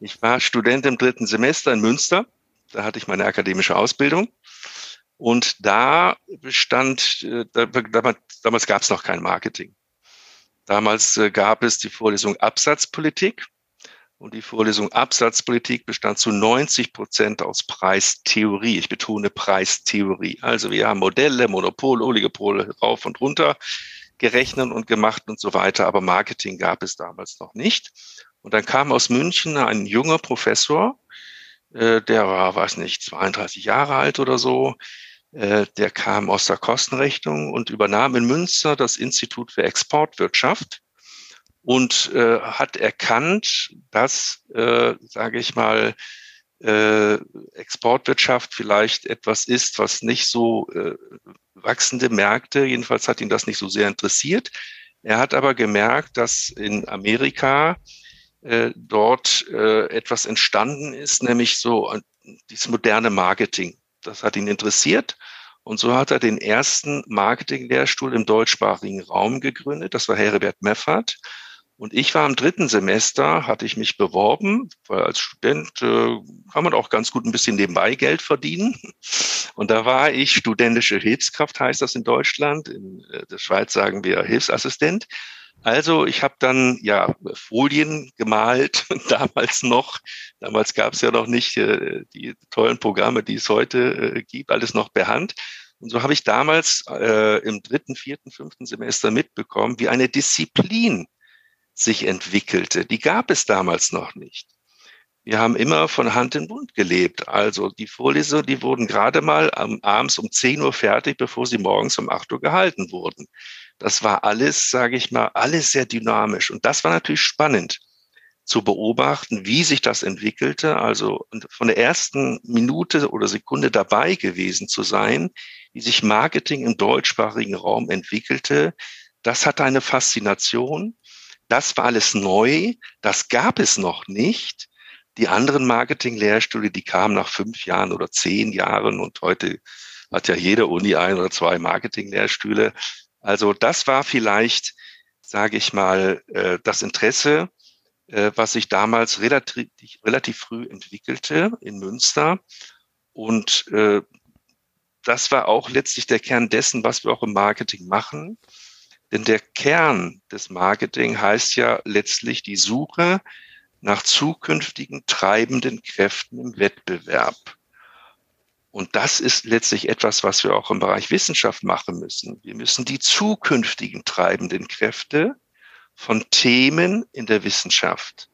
Ich war Student im dritten Semester in Münster. Da hatte ich meine akademische Ausbildung. Und da bestand, äh, damals, damals gab es noch kein Marketing. Damals äh, gab es die Vorlesung Absatzpolitik. Und die Vorlesung Absatzpolitik bestand zu 90 Prozent aus Preistheorie. Ich betone Preistheorie. Also wir haben Modelle, Monopol, Oligopole rauf und runter gerechnet und gemacht und so weiter. Aber Marketing gab es damals noch nicht. Und dann kam aus München ein junger Professor, äh, der war, weiß nicht, 32 Jahre alt oder so, der kam aus der Kostenrechnung und übernahm in Münster das Institut für Exportwirtschaft und äh, hat erkannt, dass, äh, sage ich mal, äh, Exportwirtschaft vielleicht etwas ist, was nicht so äh, wachsende Märkte, jedenfalls hat ihn das nicht so sehr interessiert. Er hat aber gemerkt, dass in Amerika äh, dort äh, etwas entstanden ist, nämlich so äh, dieses moderne Marketing. Das hat ihn interessiert. Und so hat er den ersten Marketing-Lehrstuhl im deutschsprachigen Raum gegründet. Das war Herbert Meffert. Und ich war im dritten Semester, hatte ich mich beworben, weil als Student äh, kann man auch ganz gut ein bisschen nebenbei Geld verdienen. Und da war ich studentische Hilfskraft, heißt das in Deutschland. In äh, der Schweiz sagen wir Hilfsassistent. Also ich habe dann ja Folien gemalt, damals noch. Damals gab es ja noch nicht äh, die tollen Programme, die es heute äh, gibt, alles noch per Hand. Und so habe ich damals äh, im dritten, vierten, fünften Semester mitbekommen, wie eine Disziplin sich entwickelte. Die gab es damals noch nicht. Wir haben immer von Hand in Mund gelebt. Also die Vorlesungen, die wurden gerade mal am, abends um 10 Uhr fertig, bevor sie morgens um 8 Uhr gehalten wurden. Das war alles, sage ich mal, alles sehr dynamisch. Und das war natürlich spannend zu beobachten, wie sich das entwickelte. Also von der ersten Minute oder Sekunde dabei gewesen zu sein, wie sich Marketing im deutschsprachigen Raum entwickelte. Das hatte eine Faszination. Das war alles neu. Das gab es noch nicht. Die anderen Marketing-Lehrstühle, die kamen nach fünf Jahren oder zehn Jahren und heute hat ja jede Uni ein oder zwei Marketing-Lehrstühle. Also das war vielleicht, sage ich mal, äh, das Interesse, äh, was sich damals relativ, relativ früh entwickelte in Münster. Und äh, das war auch letztlich der Kern dessen, was wir auch im Marketing machen. Denn der Kern des Marketing heißt ja letztlich die Suche nach zukünftigen treibenden Kräften im Wettbewerb. Und das ist letztlich etwas, was wir auch im Bereich Wissenschaft machen müssen. Wir müssen die zukünftigen treibenden Kräfte von Themen in der Wissenschaft,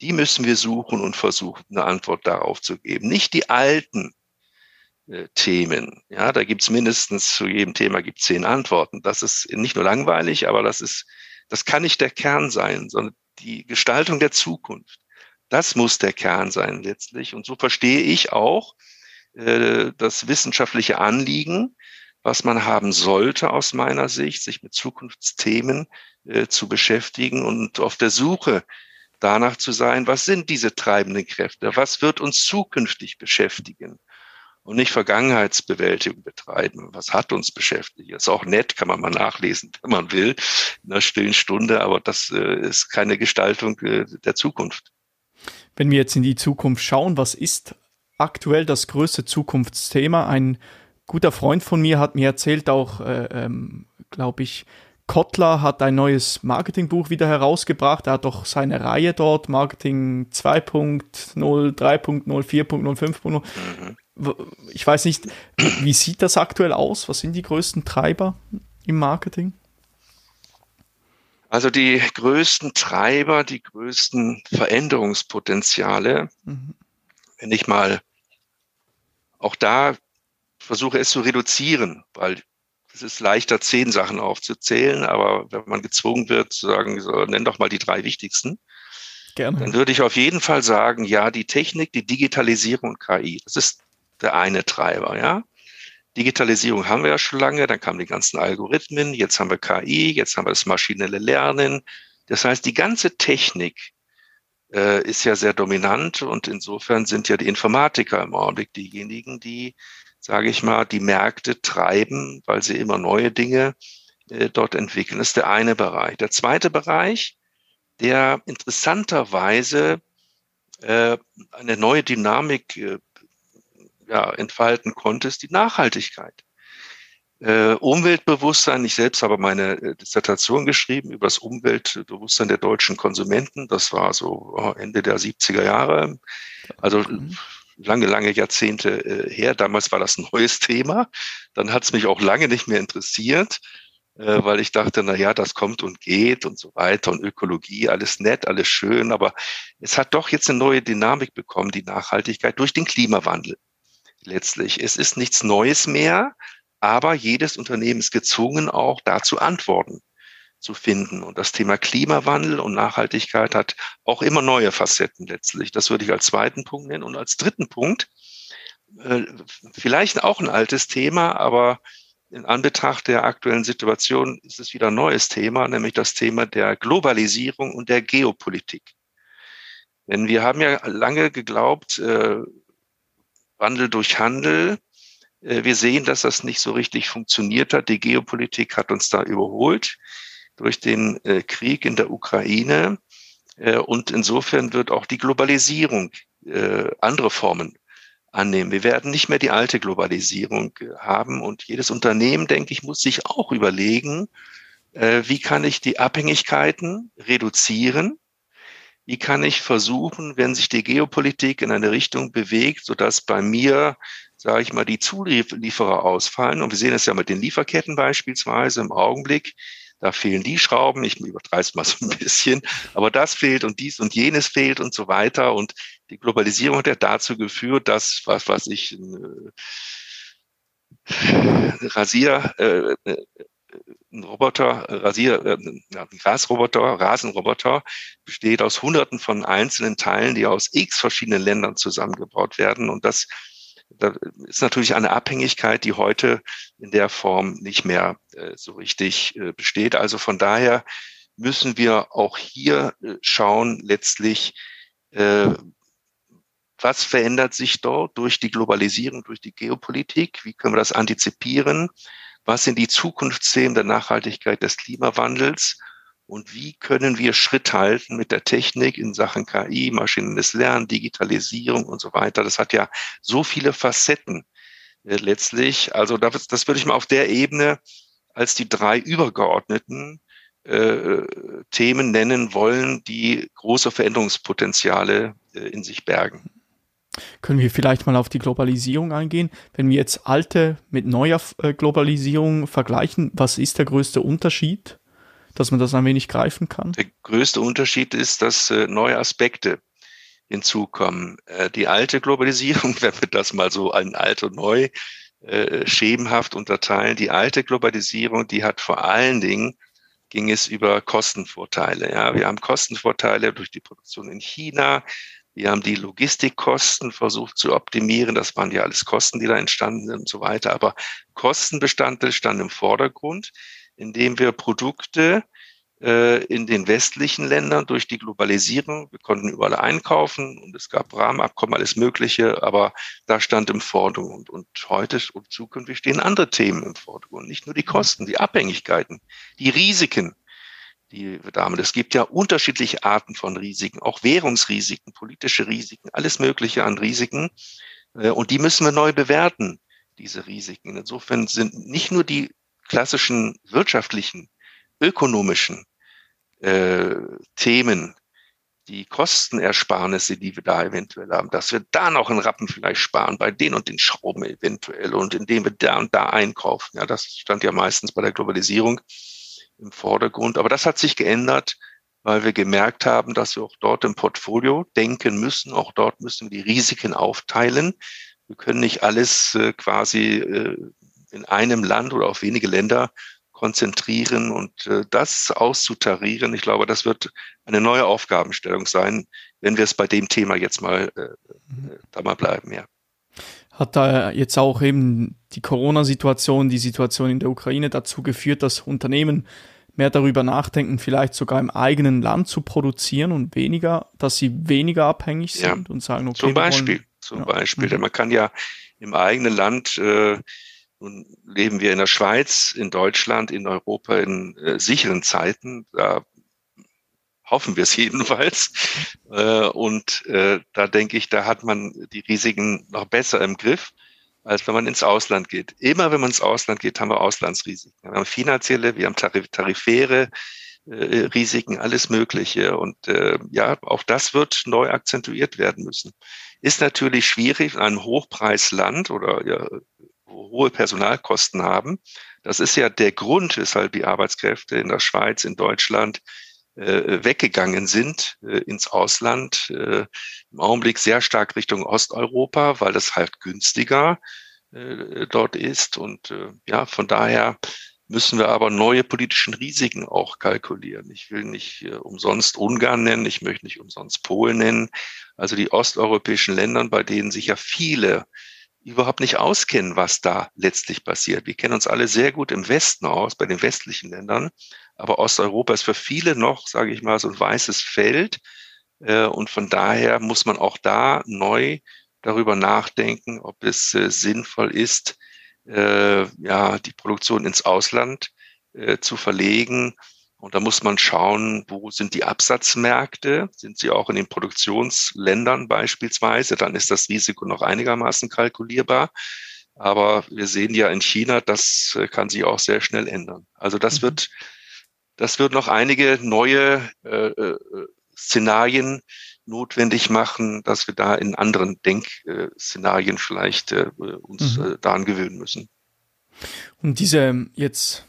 die müssen wir suchen und versuchen, eine Antwort darauf zu geben. Nicht die alten äh, Themen. Ja, da gibt's mindestens zu jedem Thema gibt zehn Antworten. Das ist nicht nur langweilig, aber das ist, das kann nicht der Kern sein, sondern die Gestaltung der Zukunft. Das muss der Kern sein letztlich. Und so verstehe ich auch äh, das wissenschaftliche Anliegen, was man haben sollte aus meiner Sicht, sich mit Zukunftsthemen äh, zu beschäftigen und auf der Suche danach zu sein, was sind diese treibenden Kräfte, was wird uns zukünftig beschäftigen und nicht Vergangenheitsbewältigung betreiben. Was hat uns beschäftigt? ist auch nett, kann man mal nachlesen, wenn man will, in einer stillen Stunde, aber das äh, ist keine Gestaltung der Zukunft. Wenn wir jetzt in die Zukunft schauen, was ist aktuell das größte Zukunftsthema? Ein guter Freund von mir hat mir erzählt, auch, äh, ähm, glaube ich, Kotler hat ein neues Marketingbuch wieder herausgebracht. Er hat doch seine Reihe dort, Marketing 2.0, 3.0, 4.0, 5.0. Ich weiß nicht, wie sieht das aktuell aus? Was sind die größten Treiber im Marketing? Also die größten Treiber, die größten Veränderungspotenziale, mhm. wenn ich mal auch da versuche es zu reduzieren, weil es ist leichter, zehn Sachen aufzuzählen, aber wenn man gezwungen wird zu sagen, so, nenn doch mal die drei wichtigsten, Gerne. dann würde ich auf jeden Fall sagen, ja, die Technik, die Digitalisierung und KI, das ist der eine Treiber, ja. Digitalisierung haben wir ja schon lange, dann kamen die ganzen Algorithmen, jetzt haben wir KI, jetzt haben wir das maschinelle Lernen. Das heißt, die ganze Technik äh, ist ja sehr dominant und insofern sind ja die Informatiker im Augenblick diejenigen, die sage ich mal, die Märkte treiben, weil sie immer neue Dinge äh, dort entwickeln. Das ist der eine Bereich. Der zweite Bereich, der interessanterweise äh, eine neue Dynamik äh, ja, entfalten konnte, ist die Nachhaltigkeit. Äh, Umweltbewusstsein, ich selbst habe meine äh, Dissertation geschrieben über das Umweltbewusstsein der deutschen Konsumenten. Das war so oh, Ende der 70er Jahre. Also mhm lange, lange Jahrzehnte äh, her. Damals war das ein neues Thema. Dann hat es mich auch lange nicht mehr interessiert, äh, weil ich dachte, na ja, das kommt und geht und so weiter und Ökologie, alles nett, alles schön. Aber es hat doch jetzt eine neue Dynamik bekommen, die Nachhaltigkeit durch den Klimawandel. Letztlich. Es ist nichts Neues mehr, aber jedes Unternehmen ist gezwungen, auch dazu antworten zu finden. Und das Thema Klimawandel und Nachhaltigkeit hat auch immer neue Facetten letztlich. Das würde ich als zweiten Punkt nennen. Und als dritten Punkt, äh, vielleicht auch ein altes Thema, aber in Anbetracht der aktuellen Situation ist es wieder ein neues Thema, nämlich das Thema der Globalisierung und der Geopolitik. Denn wir haben ja lange geglaubt, äh, Wandel durch Handel. Äh, wir sehen, dass das nicht so richtig funktioniert hat. Die Geopolitik hat uns da überholt. durch den äh, Krieg in der Ukraine. Äh, und insofern wird auch die Globalisierung andere Formen annehmen. Wir werden nicht mehr die alte Globalisierung haben und jedes Unternehmen, denke ich, muss sich auch überlegen, wie kann ich die Abhängigkeiten reduzieren? Wie kann ich versuchen, wenn sich die Geopolitik in eine Richtung bewegt, sodass bei mir, sage ich mal, die Zulieferer ausfallen? Und wir sehen es ja mit den Lieferketten beispielsweise im Augenblick. Da fehlen die Schrauben, ich übertreibe es mal so ein bisschen, aber das fehlt und dies und jenes fehlt und so weiter. Und die Globalisierung hat ja dazu geführt, dass, was was ich, ein äh, Rasier, äh, äh, ein Roboter, Rasier, äh, ein Grasroboter, Rasenroboter besteht aus Hunderten von einzelnen Teilen, die aus x verschiedenen Ländern zusammengebaut werden. Und das da ist natürlich eine Abhängigkeit, die heute in der Form nicht mehr äh, so richtig äh, besteht. Also von daher müssen wir auch hier äh, schauen, letztlich, äh, was verändert sich dort durch die Globalisierung, durch die Geopolitik? Wie können wir das antizipieren? Was sind die Zukunftsthemen der Nachhaltigkeit des Klimawandels? und wie können wir Schritt halten mit der Technik in Sachen KI, maschinelles Lernen, Digitalisierung und so weiter. Das hat ja so viele Facetten äh, letztlich. Also das, das würde ich mal auf der Ebene als die drei übergeordneten äh, Themen nennen wollen, die große Veränderungspotenziale äh, in sich bergen. Können wir vielleicht mal auf die Globalisierung eingehen? Wenn wir jetzt alte mit neuer äh, Globalisierung vergleichen, was ist der größte Unterschied? dass man das ein wenig greifen kann? Der größte Unterschied ist, dass äh, neue Aspekte hinzukommen. Äh, die alte Globalisierung, wenn wir das mal so ein alt und neu schemenhaft unterteilen, die alte Globalisierung, die hat vor allen Dingen ging es über Kostenvorteile. Ja, wir haben Kostenvorteile durch die Produktion in China. Wir haben die Logistikkosten versucht zu optimieren. Das waren ja alles Kosten, die da entstanden sind und so weiter. Aber Kostenbestandteil stand im Vordergrund indem wir Produkte äh, in den westlichen Ländern durch die Globalisierung, wir konnten überall einkaufen und es gab Rahmenabkommen, alles Mögliche, aber da stand im Vordergrund. Und heute und zukünftig stehen andere Themen im Vordergrund, nicht nur die Kosten, die Abhängigkeiten, die Risiken, die haben. Es gibt ja unterschiedliche Arten von Risiken, auch Währungsrisiken, politische Risiken, alles Mögliche an Risiken. Äh, und die müssen wir neu bewerten, diese Risiken. Insofern sind nicht nur die klassischen wirtschaftlichen, ökonomischen äh, Themen, die Kostenersparnisse, die wir da eventuell haben, dass wir da noch einen Rappen vielleicht sparen, bei den und den Schrauben eventuell und indem wir da und da einkaufen. Ja, das stand ja meistens bei der Globalisierung im Vordergrund. Aber das hat sich geändert, weil wir gemerkt haben, dass wir auch dort im Portfolio denken müssen. Auch dort müssen wir die Risiken aufteilen. Wir können nicht alles äh, quasi äh, in einem Land oder auf wenige Länder konzentrieren und äh, das auszutarieren. Ich glaube, das wird eine neue Aufgabenstellung sein, wenn wir es bei dem Thema jetzt mal äh, mhm. da mal bleiben, ja. Hat da jetzt auch eben die Corona-Situation, die Situation in der Ukraine dazu geführt, dass Unternehmen mehr darüber nachdenken, vielleicht sogar im eigenen Land zu produzieren und weniger, dass sie weniger abhängig sind ja. und sagen, okay. Zum Beispiel, wollen, zum ja. Beispiel, denn man kann ja im eigenen Land äh, nun leben wir in der Schweiz, in Deutschland, in Europa in äh, sicheren Zeiten. Da hoffen wir es jedenfalls. Äh, und äh, da denke ich, da hat man die Risiken noch besser im Griff, als wenn man ins Ausland geht. Immer wenn man ins Ausland geht, haben wir Auslandsrisiken. Wir haben finanzielle, wir haben tarif tarifäre äh, Risiken, alles Mögliche. Und äh, ja, auch das wird neu akzentuiert werden müssen. Ist natürlich schwierig, in einem Hochpreisland oder ja, hohe Personalkosten haben. Das ist ja der Grund, weshalb die Arbeitskräfte in der Schweiz, in Deutschland äh, weggegangen sind äh, ins Ausland, äh, im Augenblick sehr stark Richtung Osteuropa, weil das halt günstiger äh, dort ist. Und äh, ja, von daher müssen wir aber neue politischen Risiken auch kalkulieren. Ich will nicht äh, umsonst Ungarn nennen, ich möchte nicht umsonst Polen nennen. Also die osteuropäischen Länder, bei denen sich ja viele überhaupt nicht auskennen, was da letztlich passiert. Wir kennen uns alle sehr gut im Westen aus, bei den westlichen Ländern, aber Osteuropa ist für viele noch, sage ich mal, so ein weißes Feld. Äh, und von daher muss man auch da neu darüber nachdenken, ob es äh, sinnvoll ist, äh, ja, die Produktion ins Ausland zu verlegen Und da muss man schauen, wo sind die Absatzmärkte? Sind sie auch in den Produktionsländern beispielsweise? Dann ist das Risiko noch einigermaßen kalkulierbar. Aber wir sehen ja in China, das kann sich auch sehr schnell ändern. Also das mhm. wird, das wird noch einige neue äh, äh, Szenarien notwendig machen, dass wir da in anderen Denkszenarien vielleicht äh, uns mhm. äh, daran gewöhnen müssen. Und diese jetzt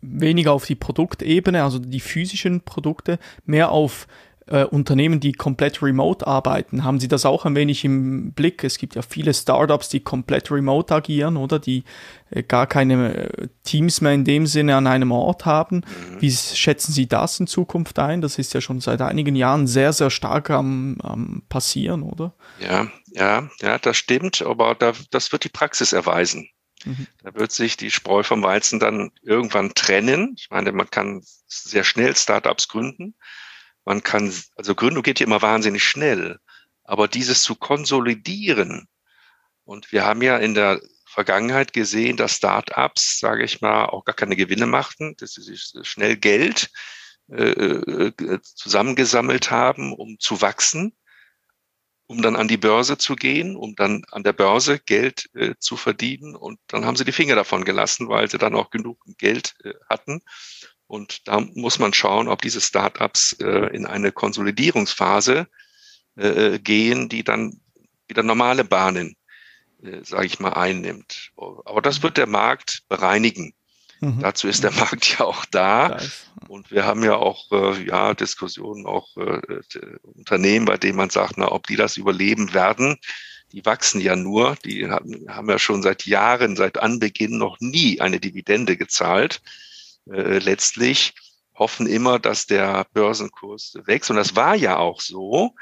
weniger auf die Produktebene, also die physischen Produkte, mehr auf äh, Unternehmen, die komplett remote arbeiten. Haben Sie das auch ein wenig im Blick? Es gibt ja viele Startups, die komplett remote agieren, oder die äh, gar keine äh, Teams mehr in dem Sinne an einem Ort haben. Mhm. Wie schätzen Sie das in Zukunft ein? Das ist ja schon seit einigen Jahren sehr, sehr stark am, am passieren, oder? Ja, ja, ja, das stimmt, aber da, das wird die Praxis erweisen. Mhm. Da wird sich die Spreu vom Weizen dann irgendwann trennen. Ich meine, man kann sehr schnell Startups gründen. Man kann, also Gründung geht ja immer wahnsinnig schnell. Aber dieses zu konsolidieren, und wir haben ja in der Vergangenheit gesehen, dass Startups, sage ich mal, auch gar keine Gewinne machten, dass sie sich schnell Geld äh, äh zusammengesammelt haben, um zu wachsen um dann an die Börse zu gehen, um dann an der Börse Geld äh, zu verdienen. Und dann haben sie die Finger davon gelassen, weil sie dann auch genug Geld äh, hatten. Und da muss man schauen, ob diese Startups äh, in eine Konsolidierungsphase äh, gehen, die dann wieder normale Bahnen, äh, sage ich mal, einnimmt. Aber das wird der Markt bereinigen. Mhm. Dazu ist der Markt ja auch da. Und wir haben ja auch äh, ja, Diskussionen, auch äh, Unternehmen, bei denen man sagt, na, ob die das überleben werden. Die wachsen ja nur. Die haben, haben ja schon seit Jahren, seit Anbeginn noch nie eine Dividende gezahlt. Äh, letztlich hoffen immer, dass der Börsenkurs wächst. Und das war ja auch so.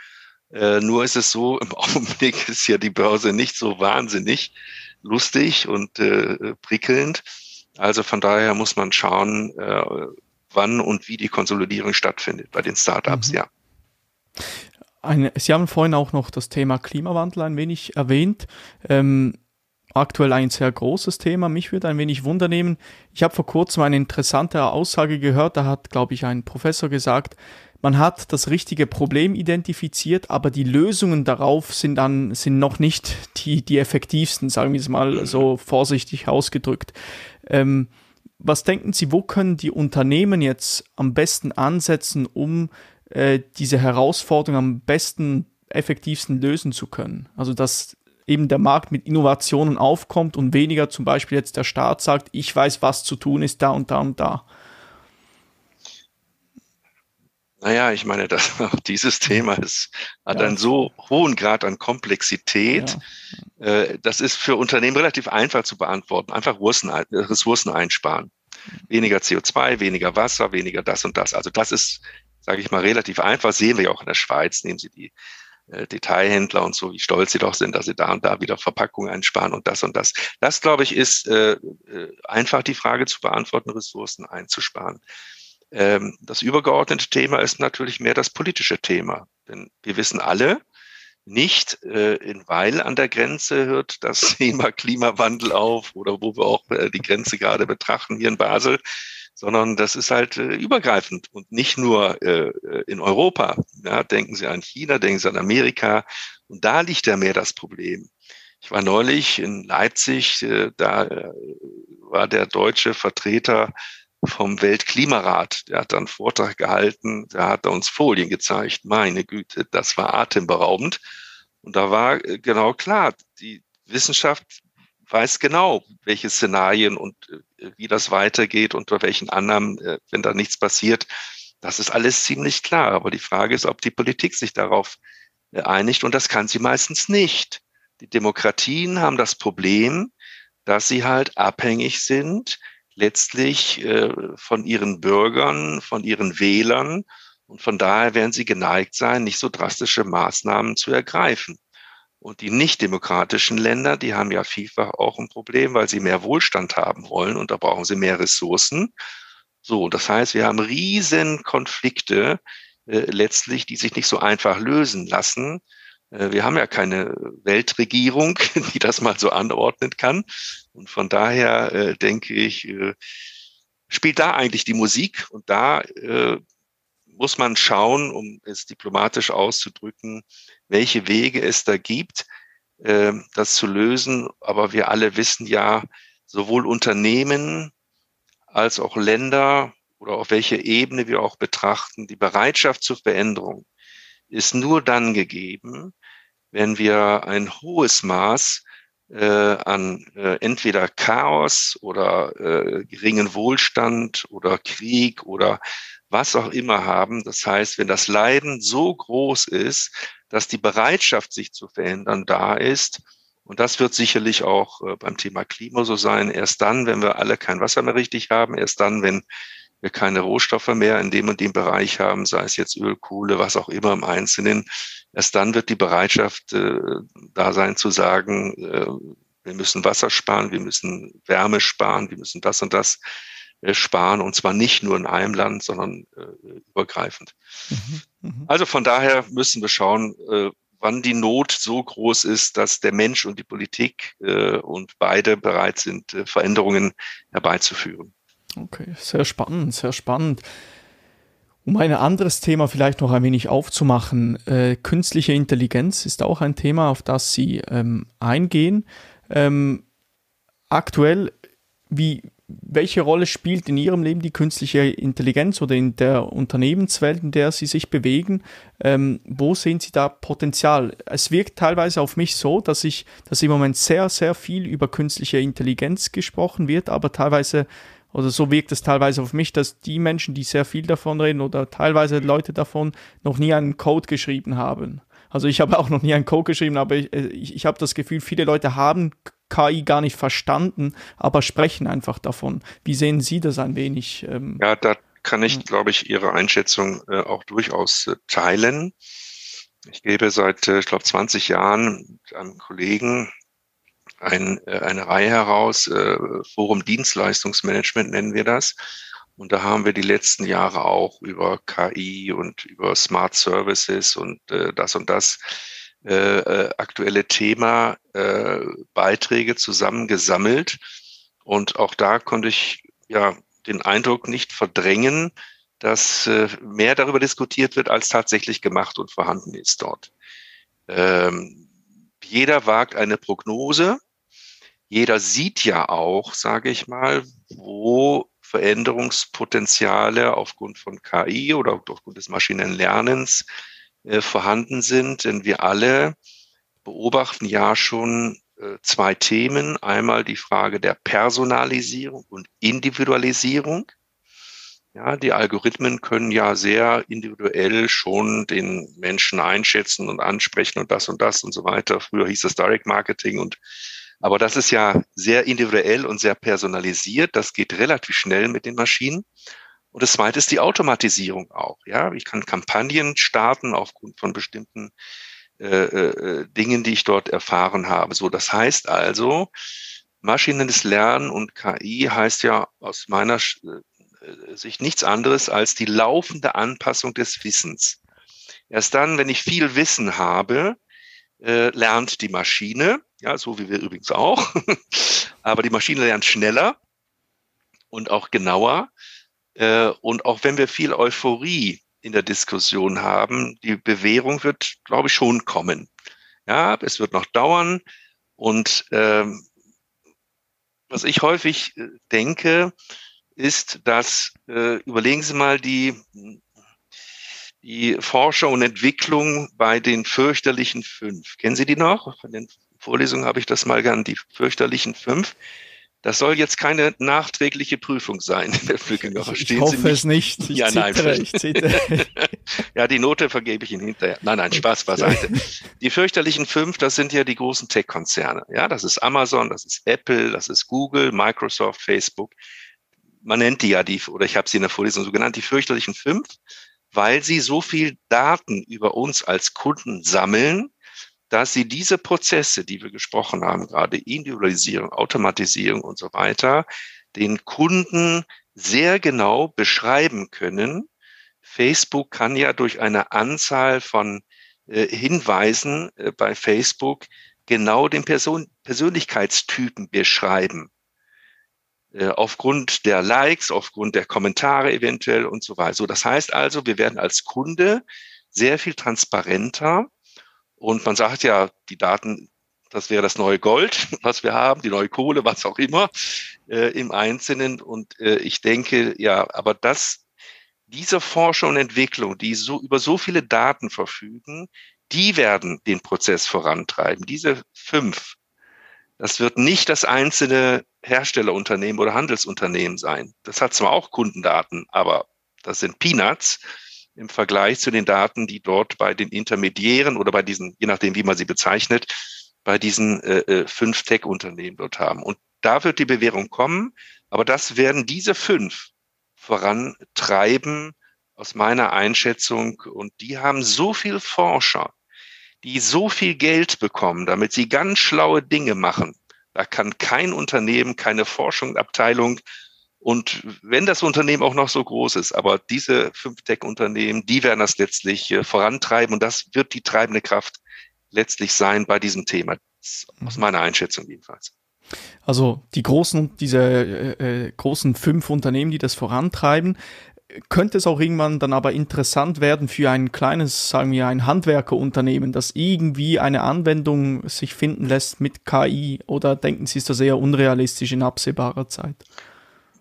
Äh, nur ist es so, im Augenblick ist ja die Börse nicht so wahnsinnig lustig und äh, prickelnd. Also von daher muss man schauen, äh, wann und wie die Konsolidierung stattfindet bei den Startups, mhm. ja. Eine, Sie haben vorhin auch noch das Thema Klimawandel ein wenig erwähnt. Ähm, aktuell ein sehr großes Thema. Mich würde ein wenig wundernehmen. Ich habe vor kurzem eine interessante Aussage gehört. Da hat, glaube ich, ein Professor gesagt, man hat das richtige Problem identifiziert, aber die Lösungen darauf sind dann sind noch nicht die, die effektivsten, sagen wir es mal so vorsichtig ausgedrückt. Ähm, was denken Sie, wo können die Unternehmen jetzt am besten ansetzen, um äh, diese Herausforderung am besten, effektivsten lösen zu können? Also dass eben der Markt mit Innovationen aufkommt und weniger zum Beispiel jetzt der Staat sagt, ich weiß, was zu tun ist, da und da und da. Naja, ich meine, dass auch dieses Thema ist, hat ja. einen so hohen Grad an Komplexität. Ja. Äh, das ist für Unternehmen relativ einfach zu beantworten. Einfach Ressourcen einsparen. Weniger CO2, weniger Wasser, weniger das und das. Also das ist, sage ich mal, relativ einfach. sehen wir ja auch in der Schweiz. Nehmen Sie die äh, Detailhändler und so, wie stolz sie doch sind, dass sie da und da wieder Verpackungen einsparen und das und das. Das, glaube ich, ist äh, äh einfach die Frage zu beantworten, Ressourcen einzusparen. Ähm, das übergeordnete Thema ist natürlich mehr das politische Thema. Denn wir wissen alle, nicht äh, in Weil an der Grenze hört das Thema Klimawandel auf oder wo wir auch äh, die Grenze gerade betrachten hier in Basel, sondern das ist halt äh, übergreifend und nicht nur äh, in Europa. Ja, denken Sie an China, denken Sie an Amerika und da liegt ja mehr das Problem. Ich war neulich in Leipzig, äh, da äh, war der deutsche Vertreter vom Weltklimarat. Der hat dann einen Vortrag gehalten, da hat er uns Folien gezeigt. Meine Güte, das war atemberaubend. Und da war äh, genau klar, die Wissenschaft weiß genau, welche Szenarien und äh, wie das weitergeht, unter welchen Annahmen, äh, wenn da nichts passiert. Das ist alles ziemlich klar. Aber die Frage ist, ob die Politik sich darauf einigt. Und das kann sie meistens nicht. Die Demokratien haben das Problem, dass sie halt abhängig sind letztlich äh, von ihren Bürgern, von ihren Wählern. Und von daher werden sie geneigt sein, nicht so drastische Maßnahmen zu ergreifen. Und die nicht demokratischen Länder, die haben ja vielfach auch ein Problem, weil sie mehr Wohlstand haben wollen und da brauchen sie mehr Ressourcen. So, das heißt, wir haben riesen Konflikte äh, letztlich, die sich nicht so einfach lösen lassen. Äh, wir haben ja keine Weltregierung, die das mal so anordnen kann. Und von daher äh, denke ich, äh, spielt da eigentlich die Musik? Und da äh, muss man schauen, um es diplomatisch auszudrücken, welche Wege es da gibt, äh, das zu lösen. Aber wir alle wissen ja, sowohl Unternehmen als auch Länder oder auf welcher Ebene wir auch betrachten, die Bereitschaft zur Veränderung ist nur dann gegeben, wenn wir ein hohes Maß äh, an äh, entweder Chaos oder äh, geringen Wohlstand oder Krieg oder was auch immer haben. Das heißt, wenn das Leiden so groß ist, dass die Bereitschaft, sich zu verändern, da ist, und das wird sicherlich auch äh, beim Thema Klima so sein, erst dann, wenn wir alle kein Wasser mehr richtig haben, erst dann, wenn wir keine Rohstoffe mehr in dem und dem Bereich haben, sei es jetzt Öl, Kohle, was auch immer im Einzelnen, erst dann wird die Bereitschaft äh, da sein zu sagen, äh, wir müssen Wasser sparen, wir müssen Wärme sparen, wir müssen das und das sparen und zwar nicht nur in einem Land, sondern äh, übergreifend. Mhm, mh. Also von daher müssen wir schauen, äh, wann die Not so groß ist, dass der Mensch und die Politik äh, und beide bereit sind, äh, Veränderungen herbeizuführen. Okay, sehr spannend, sehr spannend. Um ein anderes Thema vielleicht noch ein wenig aufzumachen, äh, künstliche Intelligenz ist auch ein Thema, auf das Sie ähm, eingehen. Ähm, aktuell, wie, welche Rolle spielt in Ihrem Leben die künstliche Intelligenz oder in der Unternehmenswelt, in der Sie sich bewegen? Ähm, wo sehen Sie da Potenzial? Es wirkt teilweise auf mich so, dass ich, dass im Moment sehr, sehr viel über künstliche Intelligenz gesprochen wird, aber teilweise oder so wirkt es teilweise auf mich, dass die Menschen, die sehr viel davon reden oder teilweise Leute davon noch nie einen Code geschrieben haben. Also ich habe auch noch nie einen Code geschrieben, aber ich, äh, ich, ich habe das Gefühl, viele Leute haben KI gar nicht verstanden, aber sprechen einfach davon. Wie sehen Sie das ein wenig? Ähm? Ja, da kann ich, glaube ich, Ihre Einschätzung äh, auch durchaus äh, teilen. Ich gebe seit, äh, ich glaube, 20 Jahren einem Kollegen ein, äh, eine Reihe heraus, äh, Forum Dienstleistungsmanagement nennen wir das. Und da haben wir die letzten Jahre auch über KI und über Smart Services und äh, das und das äh, äh, aktuelle Thema äh, Beiträge zusammengesammelt. Und auch da konnte ich ja den Eindruck nicht verdrängen, dass äh, mehr darüber diskutiert wird, als tatsächlich gemacht und vorhanden ist dort. Ähm, jeder wagt eine Prognose. Jeder sieht ja auch, sage ich mal, wo Veränderungspotenziale aufgrund von KI oder aufgrund des maschinellen Lernens äh, vorhanden sind. Denn wir alle beobachten ja schon äh, zwei Themen. Einmal die Frage der Personalisierung und Individualisierung. Ja, die Algorithmen können ja sehr individuell schon den Menschen einschätzen und ansprechen und das und das und so weiter. Früher hieß es Direct Marketing und aber das ist ja sehr individuell und sehr personalisiert. Das geht relativ schnell mit den Maschinen. Und das zweite ist die Automatisierung auch. Ja, ich kann Kampagnen starten aufgrund von bestimmten äh, äh, Dingen, die ich dort erfahren habe. So, das heißt also, maschinelles Lernen und KI heißt ja aus meiner äh, Sicht nichts anderes als die laufende Anpassung des Wissens. Erst dann, wenn ich viel Wissen habe, äh, lernt die Maschine, ja, so wie wir übrigens auch, aber die Maschine lernt schneller und auch genauer. Äh, und auch wenn wir viel Euphorie in der Diskussion haben, die Bewährung wird, glaube ich, schon kommen. Ja, es wird noch dauern. Und ähm, was ich häufig äh, denke, ist, dass äh, überlegen Sie mal die die Forschung und Entwicklung bei den fürchterlichen fünf. Kennen Sie die noch? Von den Vorlesungen habe ich das mal gern, die fürchterlichen fünf. Das soll jetzt keine nachträgliche Prüfung sein. Ich, ich hoffe es nicht. Ich ja, zittere, nein. Ich zittere. ja, die Note vergebe ich Ihnen hinterher. Nein, nein, Spaß beiseite. Die fürchterlichen fünf, das sind ja die großen Tech-Konzerne. Ja, das ist Amazon, das ist Apple, das ist Google, Microsoft, Facebook. Man nennt die ja die, oder ich habe sie in der Vorlesung so genannt, die fürchterlichen fünf weil sie so viel Daten über uns als Kunden sammeln, dass sie diese Prozesse, die wir gesprochen haben, gerade Individualisierung, Automatisierung und so weiter, den Kunden sehr genau beschreiben können. Facebook kann ja durch eine Anzahl von äh, Hinweisen äh, bei Facebook genau den Person Persönlichkeitstypen beschreiben. Äh, aufgrund der Likes, aufgrund der Kommentare eventuell und so weiter. So, das heißt also, wir werden als Kunde sehr viel transparenter und man sagt ja, die Daten, das wäre das neue Gold, was wir haben, die neue Kohle, was auch immer äh, im Einzelnen. Und äh, ich denke, ja, aber das diese Forschung und Entwicklung, die so über so viele Daten verfügen, die werden den Prozess vorantreiben. Diese fünf, das wird nicht das einzelne Herstellerunternehmen oder Handelsunternehmen sein. Das hat zwar auch Kundendaten, aber das sind Peanuts im Vergleich zu den Daten, die dort bei den Intermediären oder bei diesen, je nachdem, wie man sie bezeichnet, bei diesen äh, äh fünf Tech-Unternehmen dort haben. Und da wird die Bewährung kommen, aber das werden diese fünf vorantreiben, aus meiner Einschätzung. Und die haben so viel Forscher, die so viel Geld bekommen, damit sie ganz schlaue Dinge machen. Da kann kein Unternehmen, keine Forschungsabteilung und wenn das Unternehmen auch noch so groß ist, aber diese fünf Tech-Unternehmen, die werden das letztlich äh, vorantreiben und das wird die treibende Kraft letztlich sein bei diesem Thema. Aus meiner Einschätzung jedenfalls. Also die großen, diese äh, äh, großen fünf Unternehmen, die das vorantreiben, könnte es auch irgendwann dann aber interessant werden für ein kleines, sagen wir, ein Handwerkerunternehmen, das irgendwie eine Anwendung sich finden lässt mit KI oder denken Sie, ist das eher unrealistisch in absehbarer Zeit?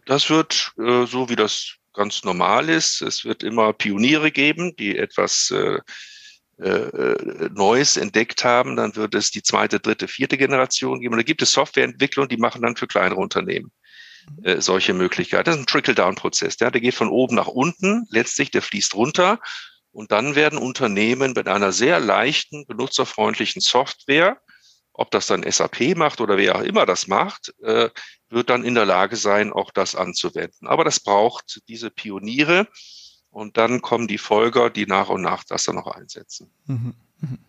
Das wird äh, so, wie das ganz normal ist. Es wird immer Pioniere geben, die etwas äh, äh, äh, Neues entdeckt haben, dann wird es die zweite, dritte, vierte Generation geben. Und da gibt es Softwareentwicklung, die machen dann für kleinere Unternehmen. Äh, solche Möglichkeiten. Das ist ein Trickle-Down-Prozess. Der, der geht von oben nach unten, letztlich der fließt runter. Und dann werden Unternehmen mit einer sehr leichten, benutzerfreundlichen Software, ob das dann SAP macht oder wer auch immer das macht, äh, wird dann in der Lage sein, auch das anzuwenden. Aber das braucht diese Pioniere, und dann kommen die Folger, die nach und nach das dann noch einsetzen. Mhm, mhm.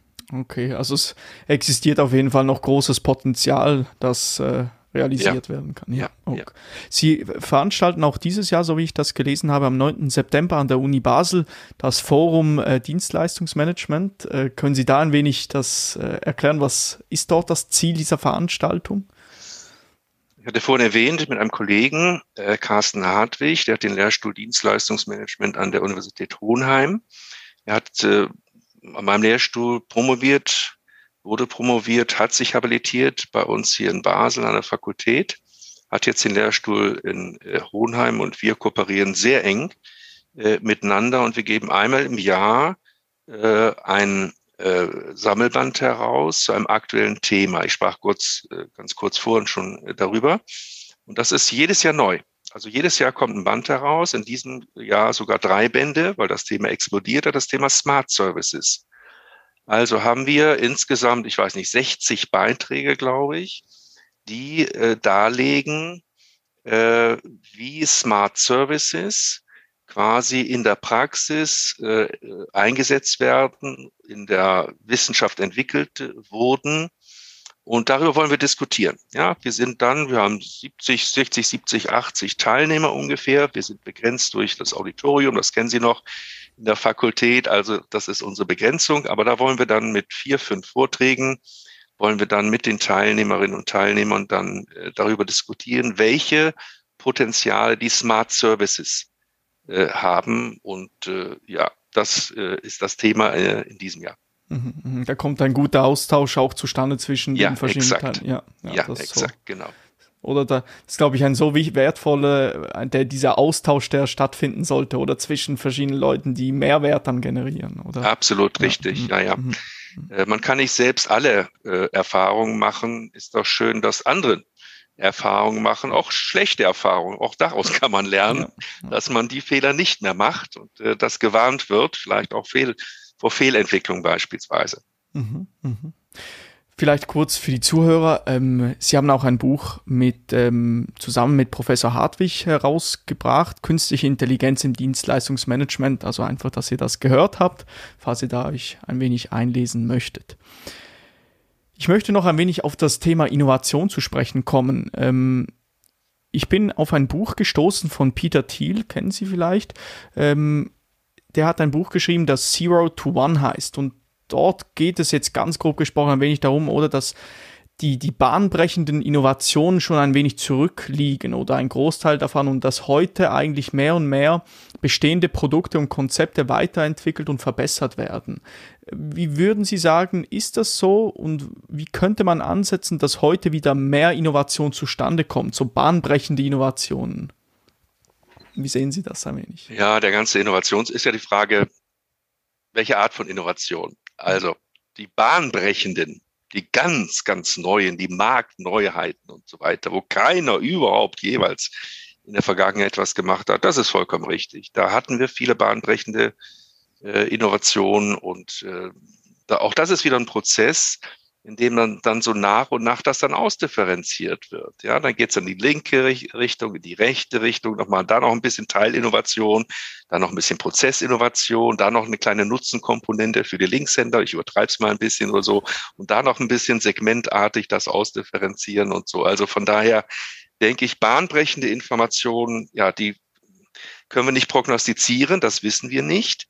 Okay, also es existiert auf jeden Fall noch großes Potenzial, das äh, realisiert ja. werden kann. Ja. Okay. ja. Sie veranstalten auch dieses Jahr, so wie ich das gelesen habe, am 9. September an der Uni Basel das Forum äh, Dienstleistungsmanagement. Äh, können Sie da ein wenig das äh, erklären? Was ist dort das Ziel dieser Veranstaltung? Ich hatte vorhin erwähnt, mit einem Kollegen, äh, Carsten Hartwig, der hat den Lehrstuhl Dienstleistungsmanagement an der Universität Hohenheim. Er hat äh, an meinem Lehrstuhl promoviert, wurde promoviert, hat sich habilitiert bei uns hier in Basel an der Fakultät, hat jetzt den Lehrstuhl in äh, Hohenheim und wir kooperieren sehr eng äh, miteinander und wir geben einmal im Jahr äh, ein äh, Sammelband heraus zu einem aktuellen Thema. Ich sprach kurz, äh, ganz kurz vorhin schon darüber. Und das ist jedes Jahr neu. Also jedes Jahr kommt ein Band heraus, in diesem Jahr sogar drei Bände, weil das Thema explodiert hat, das Thema Smart Services. Also haben wir insgesamt, ich weiß nicht, 60 Beiträge, glaube ich, die äh, darlegen, äh, wie Smart Services quasi in der Praxis äh, eingesetzt werden, in der Wissenschaft entwickelt wurden. Und darüber wollen wir diskutieren. Ja, wir sind dann, wir haben 70, 60, 70, 80 Teilnehmer ungefähr. Wir sind begrenzt durch das Auditorium, das kennen Sie noch in der Fakultät. Also das ist unsere Begrenzung. Aber da wollen wir dann mit vier, fünf Vorträgen, wollen wir dann mit den Teilnehmerinnen und Teilnehmern dann äh, darüber diskutieren, welche Potenziale die Smart Services äh, haben. Und äh, ja, das äh, ist das Thema in diesem Jahr. Mhm, mhm. Da kommt ein guter Austausch auch zustande zwischen ja, den verschiedenen exakt. Teilen. Ja, ja, ja exakt, so. genau. Oder da ist, glaube ich, ein so wertvoller, äh, der dieser Austausch, der stattfinden sollte, oder zwischen verschiedenen Leuten, die Mehrwert dann generieren, oder? Absolut richtig, mhm, ja, ja. Mhm. Äh, man kann nicht selbst alle äh, Erfahrungen machen. Ist doch schön, dass andere Erfahrungen machen, auch schlechte Erfahrungen. Auch daraus kann man lernen, ja. dass man die Fehler nicht mehr macht und äh, dass gewarnt wird, vielleicht auch fehl, vor Fehlentwicklung beispielsweise. Mhm, mh. Vielleicht kurz für die Zuhörer. Ähm, Sie haben auch ein Buch mit, ähm, zusammen mit Professor Hartwig herausgebracht, Künstliche Intelligenz im Dienstleistungsmanagement. Also einfach, dass ihr das gehört habt, falls ihr da euch ein wenig einlesen möchtet. Ich möchte noch ein wenig auf das Thema Innovation zu sprechen kommen. Ähm, ich bin auf ein Buch gestoßen von Peter Thiel, kennen Sie vielleicht. Ähm, der hat ein Buch geschrieben, das Zero to One heißt. Und dort geht es jetzt ganz grob gesprochen ein wenig darum, oder dass die, die bahnbrechenden Innovationen schon ein wenig zurückliegen oder ein Großteil davon und dass heute eigentlich mehr und mehr bestehende Produkte und Konzepte weiterentwickelt und verbessert werden. Wie würden Sie sagen, ist das so und wie könnte man ansetzen, dass heute wieder mehr Innovation zustande kommt, so bahnbrechende Innovationen? Wie sehen Sie das ein wenig? Ja, der ganze Innovations ist ja die Frage, welche Art von Innovation? Also die bahnbrechenden die ganz, ganz neuen, die Marktneuheiten und so weiter, wo keiner überhaupt jeweils in der Vergangenheit etwas gemacht hat. Das ist vollkommen richtig. Da hatten wir viele bahnbrechende äh, Innovationen und äh, da, auch das ist wieder ein Prozess, in dem dann, dann so nach und nach das dann ausdifferenziert wird. Ja, dann geht es in die linke Richtung, in die rechte Richtung, nochmal da noch ein bisschen Teilinnovation, dann noch ein bisschen Prozessinnovation, da noch eine kleine Nutzenkomponente für die Linkshänder, ich übertreibe es mal ein bisschen oder so, und da noch ein bisschen segmentartig das ausdifferenzieren und so. Also von daher denke ich, bahnbrechende Informationen, ja, die können wir nicht prognostizieren, das wissen wir nicht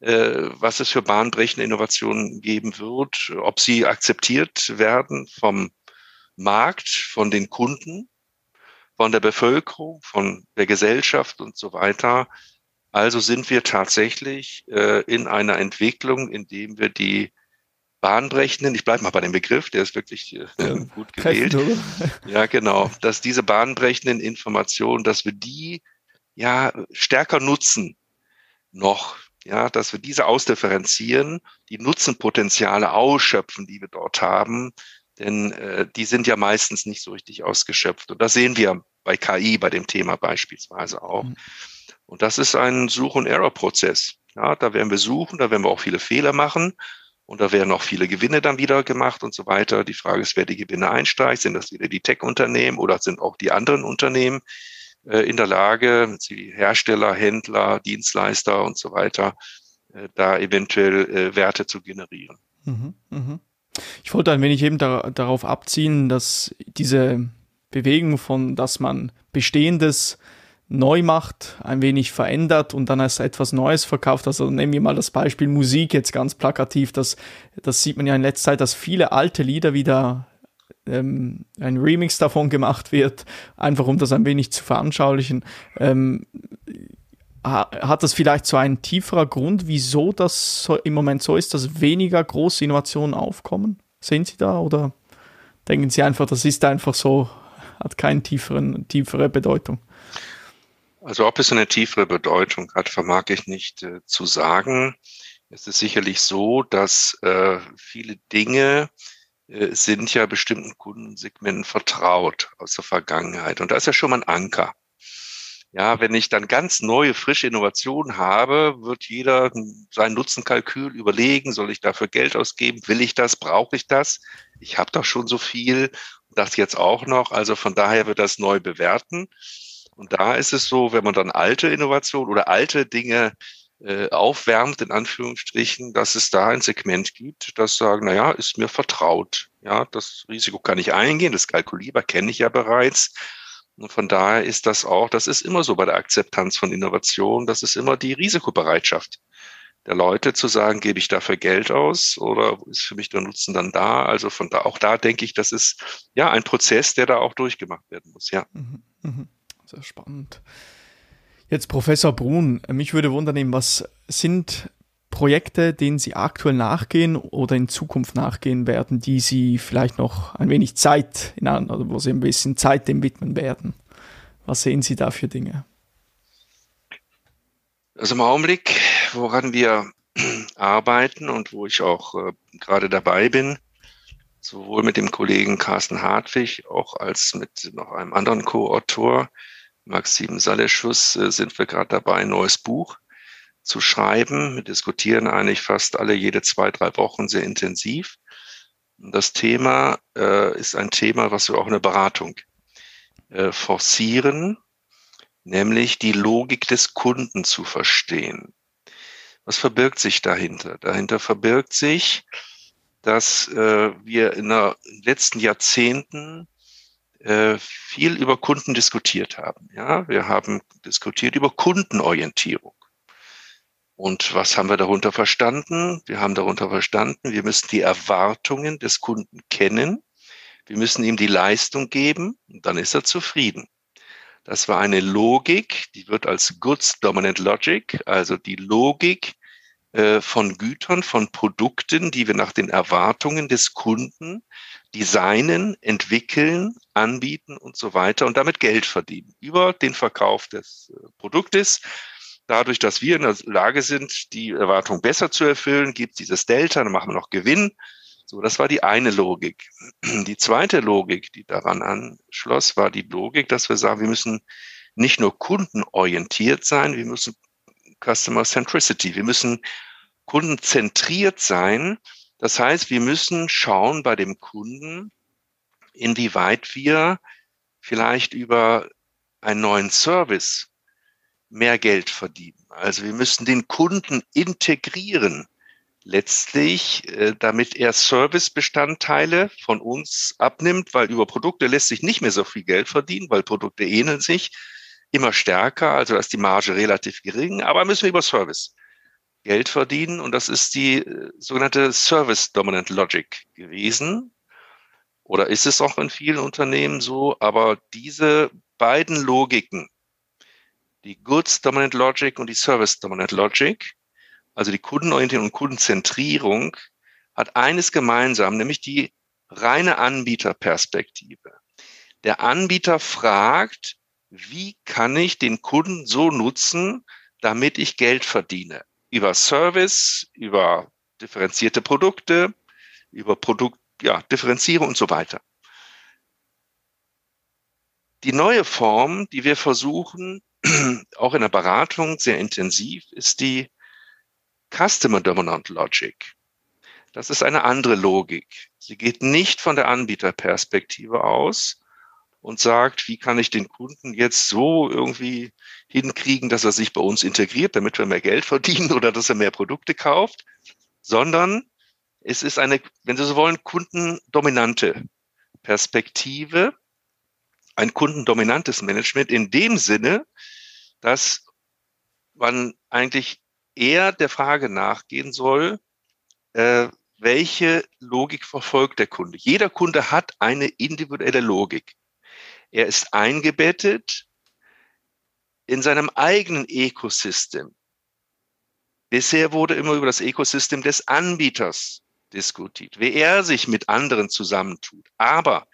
was es für bahnbrechende Innovationen geben wird, ob sie akzeptiert werden vom Markt, von den Kunden, von der Bevölkerung, von der Gesellschaft und so weiter. Also sind wir tatsächlich äh, in einer Entwicklung, in dem wir die bahnbrechenden, ich bleibe mal bei dem Begriff, der ist wirklich äh, ja, gut gewählt. Ja, genau, dass diese bahnbrechenden Informationen, dass wir die ja stärker nutzen noch ja, dass wir diese ausdifferenzieren, die Nutzenpotenziale ausschöpfen, die wir dort haben, denn äh, die sind ja meistens nicht so richtig ausgeschöpft. Und das sehen wir bei KI, bei dem Thema beispielsweise auch. Mhm. Und das ist ein Such- und Error-Prozess. Ja, da werden wir suchen, da werden wir auch viele Fehler machen und da werden auch viele Gewinne dann wieder gemacht und so weiter. Die Frage ist, wer die Gewinne einsteigt. Sind das wieder die Tech-Unternehmen oder sind auch die anderen Unternehmen, in der Lage, die Hersteller, Händler, Dienstleister und so weiter, äh, da eventuell äh, Werte zu generieren. Mhm, mh. Ich wollte ein wenig eben da, darauf abziehen, dass diese Bewegung von, dass man Bestehendes neu macht, ein wenig verändert und dann als etwas Neues verkauft. Also nehmen wir mal das Beispiel Musik jetzt ganz plakativ. Das, das sieht man ja in letzter Zeit, dass viele alte Lieder wieder ähm, ein Remix davon gemacht wird, einfach um das ein wenig zu veranschaulichen. Ähm, hat das vielleicht so einen tieferer Grund, wieso das so im Moment so ist, dass weniger große Innovationen aufkommen? Sehen Sie da oder denken Sie einfach, das ist einfach so, hat keine tieferen, tiefere Bedeutung? Also ob es eine tiefere Bedeutung hat, vermag ich nicht äh, zu sagen. Es ist sicherlich so, dass äh, viele Dinge, sind ja bestimmten Kundensegmenten vertraut aus der Vergangenheit. Und da ist ja schon mal ein Anker. Ja, wenn ich dann ganz neue, frische Innovationen habe, wird jeder sein Nutzenkalkül überlegen, soll ich dafür Geld ausgeben? Will ich das? Brauche ich das? Ich habe doch schon so viel, das jetzt auch noch. Also von daher wird das neu bewerten. Und da ist es so, wenn man dann alte Innovationen oder alte Dinge äh, aufwärmt, in Anführungsstrichen, dass es da ein Segment gibt, das sagen, na ja, ist mir vertraut. Ja, das Risiko kann ich eingehen, das kalkulierbar kenne ich ja bereits. Und von daher ist das auch, das ist immer so bei der Akzeptanz von Innovation, das ist immer die Risikobereitschaft der Leute zu sagen, gebe ich dafür Geld aus oder ist für mich der Nutzen dann da? Also von da, auch da denke ich, das ist ja ein Prozess, der da auch durchgemacht werden muss, ja. Mhm, mh. Sehr spannend. Jetzt Professor Brun, mich würde wundern, was sind Projekte, denen Sie aktuell nachgehen oder in Zukunft nachgehen werden, die Sie vielleicht noch ein wenig Zeit, in, oder wo Sie ein bisschen Zeit dem widmen werden? Was sehen Sie da für Dinge? Also im Augenblick, woran wir arbeiten und wo ich auch äh, gerade dabei bin, sowohl mit dem Kollegen Carsten Hartwig, auch als mit noch einem anderen Co-Autor, Maxim Saleschus äh, sind wir gerade dabei, ein neues Buch zu schreiben. Wir diskutieren eigentlich fast alle jede zwei, drei Wochen sehr intensiv. Das Thema äh, ist ein Thema, was wir auch in der Beratung äh, forcieren, nämlich die Logik des Kunden zu verstehen. Was verbirgt sich dahinter? Dahinter verbirgt sich, dass äh, wir in den letzten Jahrzehnten viel über Kunden diskutiert haben. Ja, wir haben diskutiert über Kundenorientierung. Und was haben wir darunter verstanden? Wir haben darunter verstanden, wir müssen die Erwartungen des Kunden kennen. Wir müssen ihm die Leistung geben und dann ist er zufrieden. Das war eine Logik, die wird als Goods Dominant Logic, also die Logik äh, von Gütern, von Produkten, die wir nach den Erwartungen des Kunden designen, entwickeln, anbieten und so weiter und damit Geld verdienen über den Verkauf des äh, Produktes. Dadurch, dass wir in der Lage sind, die Erwartung besser zu erfüllen, gibt es dieses Delta, dann machen wir noch Gewinn. So, das war die eine Logik. Die zweite Logik, die daran anschloss, war die Logik, dass wir sagen, wir müssen nicht nur kundenorientiert sein, wir müssen Customer Centricity. Wir müssen kundenzentriert sein. Das heißt, wir müssen schauen bei dem Kunden, inwieweit wir vielleicht über einen neuen Service mehr Geld verdienen. Also wir müssen den Kunden integrieren, letztlich, äh, damit er Servicebestandteile von uns abnimmt, weil über Produkte lässt sich nicht mehr so viel Geld verdienen, weil Produkte ähneln sich immer stärker, also da ist die Marge relativ gering, aber müssen wir über Service Geld verdienen und das ist die äh, sogenannte Service Dominant Logic gewesen. Oder ist es auch in vielen Unternehmen so, aber diese beiden Logiken, die Goods Dominant Logic und die Service Dominant Logic, also die Kundenorientierung und Kundenzentrierung, hat eines gemeinsam, nämlich die reine Anbieterperspektive. Der Anbieter fragt, wie kann ich den Kunden so nutzen, damit ich Geld verdiene? Über Service, über differenzierte Produkte, über Produkt, ja, Differenzierung und so weiter. Die neue Form, die wir versuchen, auch in der Beratung sehr intensiv, ist die Customer Dominant Logic. Das ist eine andere Logik. Sie geht nicht von der Anbieterperspektive aus, und sagt, wie kann ich den Kunden jetzt so irgendwie hinkriegen, dass er sich bei uns integriert, damit wir mehr Geld verdienen oder dass er mehr Produkte kauft, sondern es ist eine, wenn Sie so wollen, kundendominante Perspektive, ein kundendominantes Management in dem Sinne, dass man eigentlich eher der Frage nachgehen soll, äh, welche Logik verfolgt der Kunde. Jeder Kunde hat eine individuelle Logik. Er ist eingebettet in seinem eigenen Ecosystem. Bisher wurde immer über das Ecosystem des Anbieters diskutiert, wie er sich mit anderen zusammentut. Aber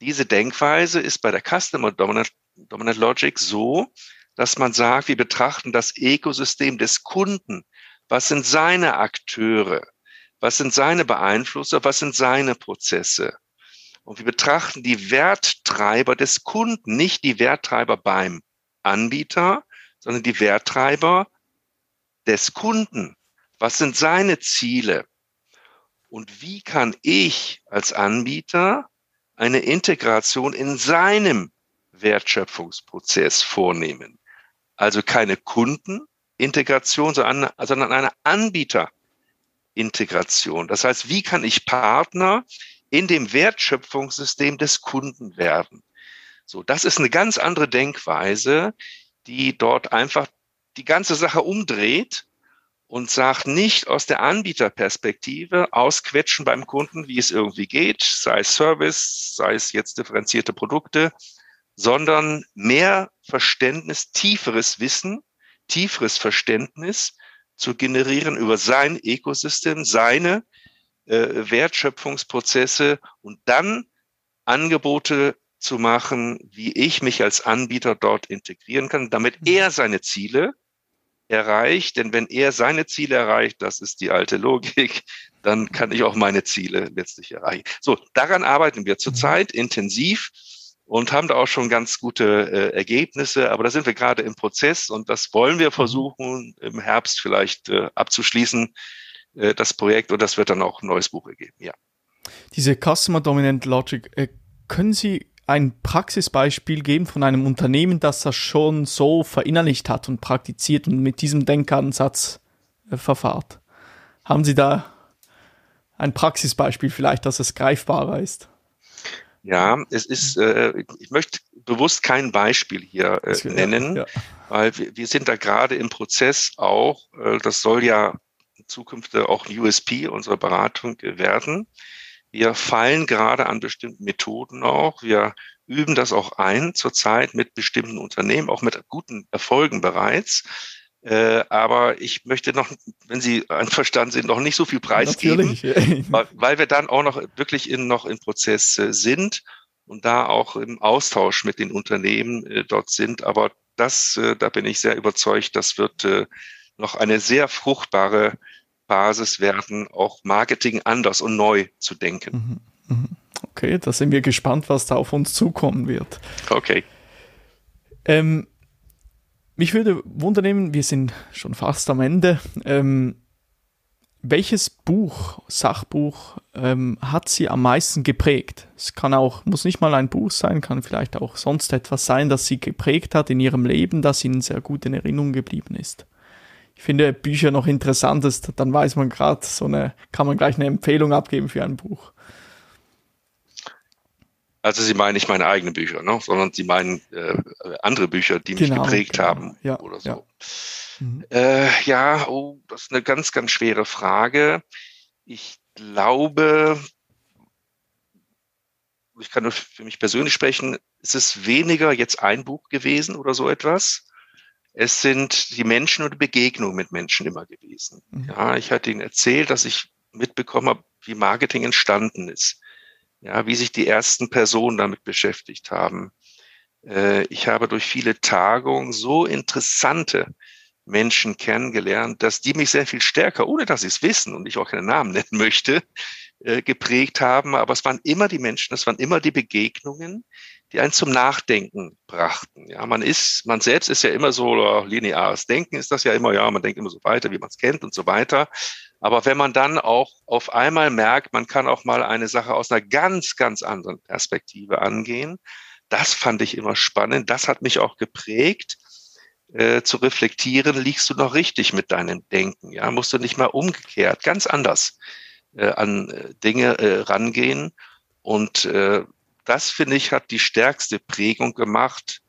diese Denkweise ist bei der Customer Dominant, Dominant Logic so, dass man sagt, wir betrachten das Ökosystem des Kunden. Was sind seine Akteure? Was sind seine Beeinflusser? Was sind seine Prozesse? Und wir betrachten die Werttreiber des Kunden, nicht die Werttreiber beim Anbieter, sondern die Werttreiber des Kunden. Was sind seine Ziele? Und wie kann ich als Anbieter eine Integration in seinem Wertschöpfungsprozess vornehmen? Also keine Kundenintegration, sondern eine Anbieterintegration. Das heißt, wie kann ich Partner in dem Wertschöpfungssystem des Kunden werden. So, das ist eine ganz andere Denkweise, die dort einfach die ganze Sache umdreht und sagt nicht aus der Anbieterperspektive ausquetschen beim Kunden, wie es irgendwie geht, sei es Service, sei es jetzt differenzierte Produkte, sondern mehr Verständnis, tieferes Wissen, tieferes Verständnis zu generieren über sein Ökosystem, seine äh, Wertschöpfungsprozesse und dann Angebote zu machen, wie ich mich als Anbieter dort integrieren kann, damit mhm. er seine Ziele erreicht. Denn wenn er seine Ziele erreicht, das ist die alte Logik, dann kann ich auch meine Ziele letztlich erreichen. So, daran arbeiten wir zurzeit mhm. intensiv und haben da auch schon ganz gute äh, Ergebnisse. Aber da sind wir gerade im Prozess und das wollen wir mhm. versuchen, im Herbst vielleicht äh, abzuschließen äh, das Projekt und das wird dann auch ein neues Buch ergeben, ja. Diese Customer Dominant Logic, äh, können Sie ein Praxisbeispiel geben von einem Unternehmen, das das schon so verinnerlicht hat und praktiziert und mit diesem Denkansatz äh, verfahrt? Haben Sie da ein Praxisbeispiel vielleicht, dass es greifbarer ist? Ja, es ist, äh, ich möchte bewusst kein Beispiel hier äh, nennen, ja. weil wir, wir sind da gerade im Prozess auch, äh, das soll ja Zukunft auch USP unserer Beratung werden. Wir feilen gerade an bestimmten Methoden auch. Wir üben das auch ein zurzeit mit bestimmten Unternehmen, auch mit guten Erfolgen bereits. Äh, aber ich möchte noch, wenn Sie einverstanden sind, noch nicht so viel preisgeben, weil, weil, wir dann auch noch wirklich in, noch im Prozess äh, sind und da auch im Austausch mit den Unternehmen äh, dort sind. Aber das, äh, da bin ich sehr überzeugt, das wird äh, noch eine sehr fruchtbare Basis werden, auch Marketing anders und neu zu denken. Mhm. Mhm. Okay, da sind wir gespannt, was da auf uns zukommen wird. Okay. Ähm, mich würde wundern, wir sind schon fast am Ende. Ähm, welches Buch, Sachbuch, ähm, hat Sie am meisten geprägt? Es kann auch, muss nicht mal ein Buch sein, kann vielleicht auch sonst etwas sein, das Sie geprägt hat in Ihrem Leben, das Ihnen sehr gut in Erinnerung geblieben ist ich finde Bücher noch interessant ist, dann weiß man gerade so eine, kann man gleich eine Empfehlung abgeben für ein Buch. Also Sie meinen nicht meine eigenen Bücher, ne? sondern Sie meinen äh, andere Bücher, die mich genau, geprägt genau. haben ja, oder so. Ja. Mhm. Äh, ja, oh, das ist eine ganz, ganz schwere Frage. Ich glaube, ich kann nur für mich persönlich sprechen, es ist weniger jetzt ein Buch gewesen oder so etwas, es sind die Menschen und die Begegnung mit Menschen immer gewesen. Mhm. Ja, ich hatte Ihnen erzählt, dass ich mitbekommen habe, wie Marketing entstanden ist. Ja, wie sich die ersten Personen damit beschäftigt haben. Äh, ich habe durch viele Tagungen so interessante Menschen kennengelernt, dass die mich sehr viel stärker, ohne dass sie es wissen und ich auch keinen Namen nennen möchte, äh, geprägt haben. Aber es waren immer die Menschen, es waren immer die Begegnungen, die einen zum Nachdenken brachten. Ja, man ist, man selbst ist ja immer so lineares Denken ist das ja immer, ja, man denkt immer so weiter, wie man es kennt und so weiter. Aber wenn man dann auch auf einmal merkt, man kann auch mal eine Sache aus einer ganz, ganz anderen Perspektive angehen, das fand ich immer spannend. Das hat mich auch geprägt, äh, zu reflektieren, liegst du noch richtig mit deinem Denken? Ja, musst du nicht mal umgekehrt, ganz anders äh, an äh, Dinge äh, rangehen. Und äh, das, finde ich, hat die stärkste Prägung gemacht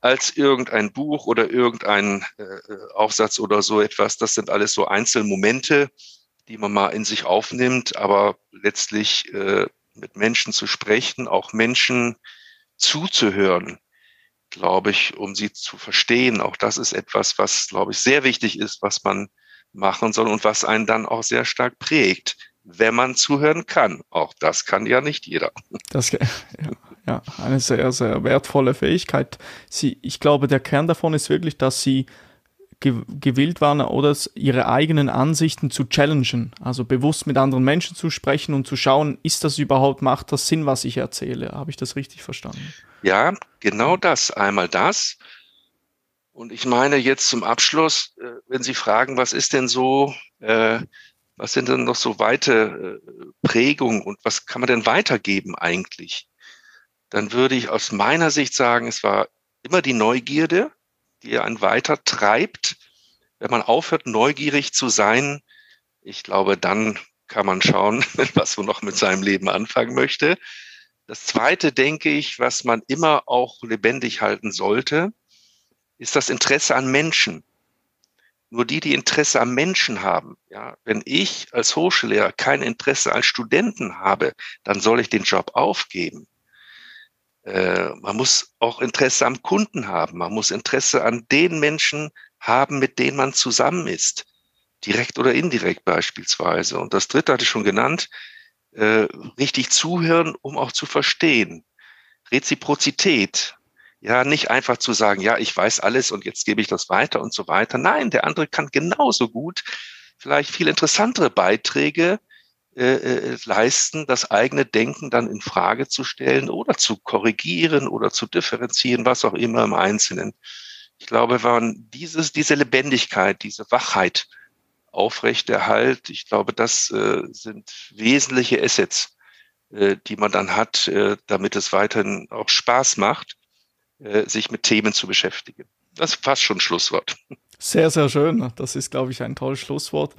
als irgendein Buch oder irgendein äh, Aufsatz oder so etwas. Das sind alles so Einzelmomente, die man mal in sich aufnimmt, aber letztlich äh, mit Menschen zu sprechen, auch Menschen zuzuhören, glaube ich, um sie zu verstehen. Auch das ist etwas, was, glaube ich, sehr wichtig ist, was man machen soll und was einen dann auch sehr stark prägt wenn man zuhören kann. Auch das kann ja nicht jeder. Das, ja, ja, eine sehr, sehr wertvolle Fähigkeit. Sie, ich glaube, der Kern davon ist wirklich, dass sie gewillt waren oder ihre eigenen Ansichten zu challengen, also bewusst mit anderen Menschen zu sprechen und zu schauen, ist das überhaupt, macht das Sinn, was ich erzähle? Habe ich das richtig verstanden? Ja, genau das. Einmal das. Und ich meine jetzt zum Abschluss, äh, wenn Sie fragen, was ist denn so äh, was sind denn noch so weite äh, Prägungen und was kann man denn weitergeben eigentlich? Dann würde ich aus meiner Sicht sagen, es war immer die Neugierde, die einen weiter treibt. Wenn man aufhört, neugierig zu sein, ich glaube, dann kann man schauen, was man noch mit seinem Leben anfangen möchte. Das zweite, denke ich, was man immer auch lebendig halten sollte, ist das Interesse an Menschen nur die, die Interesse am Menschen haben. Ja, wenn ich als Hochschullehrer kein Interesse als Studenten habe, dann soll ich den Job aufgeben. Äh, man muss auch Interesse am Kunden haben. Man muss Interesse an den Menschen haben, mit denen man zusammen ist. Direkt oder indirekt beispielsweise. Und das dritte hatte ich schon genannt. Äh, richtig zuhören, um auch zu verstehen. Reziprozität. Ja, nicht einfach zu sagen, ja, ich weiß alles und jetzt gebe ich das weiter und so weiter. Nein, der andere kann genauso gut vielleicht viel interessantere Beiträge äh, äh, leisten, das eigene Denken dann in Frage zu stellen oder zu korrigieren oder zu differenzieren, was auch immer im Einzelnen. Ich glaube, wenn dieses, diese Lebendigkeit, diese Wachheit aufrechterhalt, ich glaube, das äh, sind wesentliche Assets, äh, die man dann hat, äh, damit es weiterhin auch Spaß macht äh, sich mit Themen zu beschäftigen. Das ist fast schon Schlusswort. Sehr, sehr schön. Das ist, glaube ich, ein tolles Schlusswort.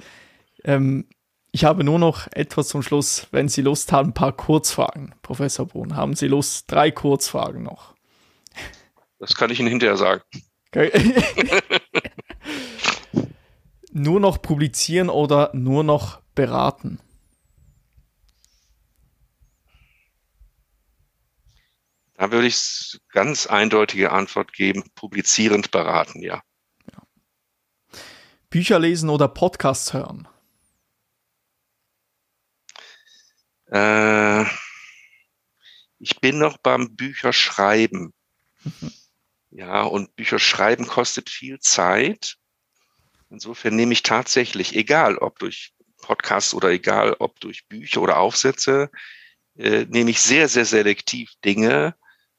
Ähm, ich habe nur noch etwas zum Schluss, wenn Sie Lust haben, ein paar Kurzfragen. Professor Brun, haben Sie Lust? Drei Kurzfragen noch. Das kann ich Ihnen hinterher sagen. Okay. nur noch publizieren oder nur noch beraten? Da würde ich ganz eindeutige Antwort geben, publizierend beraten, ja. ja. Bücher lesen oder Podcasts hören? Äh, ich bin noch beim Bücherschreiben. Mhm. Ja, und Bücherschreiben kostet viel Zeit. Insofern nehme ich tatsächlich, egal ob durch Podcasts oder egal ob durch Bücher oder Aufsätze, äh, nehme ich sehr, sehr selektiv Dinge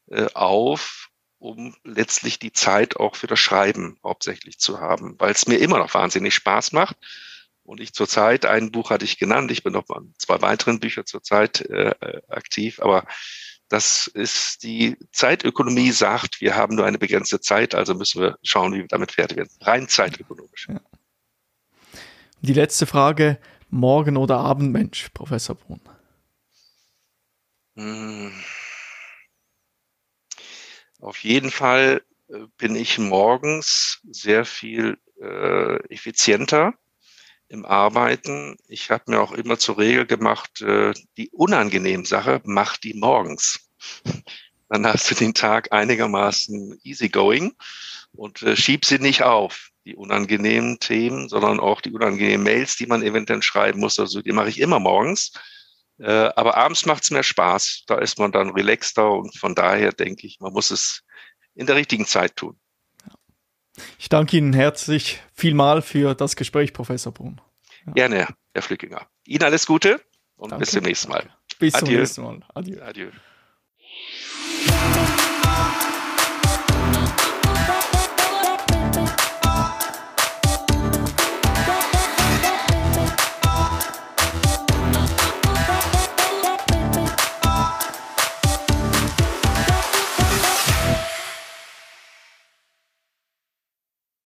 äh, auf, um letztlich die Zeit auch für das Schreiben hauptsächlich zu haben, weil es mir immer noch wahnsinnig Spaß macht. Und ich zurzeit, ein Buch hatte ich genannt, ich bin noch bei zwei weiteren Büchern zurzeit äh, aktiv, aber das ist die Zeitökonomie sagt, wir haben nur eine begrenzte Zeit, also müssen wir schauen, wie wir damit fertig werden. Rein zeitökonomisch. Ja. Die letzte Frage, Morgen- oder Abendmensch, Professor Brunn? Hm. Auf jeden Fall äh, bin ich morgens sehr viel äh, effizienter im Arbeiten. Ich habe mir auch immer zur Regel gemacht, äh, die unangenehmen Sache macht die morgens. Dann hast du den Tag einigermaßen easygoing und äh, schieb sie nicht auf, die unangenehmen Themen, sondern auch die unangenehmen Mails, die man eventuell schreiben muss. Also die mache ich immer morgens. Äh, aber abends macht es mehr Spaß. Da ist man dann relaxter und von daher denke ich, man muss es in der richtigen Zeit tun. Ich danke Ihnen herzlich vielmal für das Gespräch, Professor Brunn. Ja. Gerne, Herr Flückinger. Ihnen alles Gute und danke. bis zum nächsten Mal. Bis Adieu. zum nächsten Mal. Adieu. Adieu.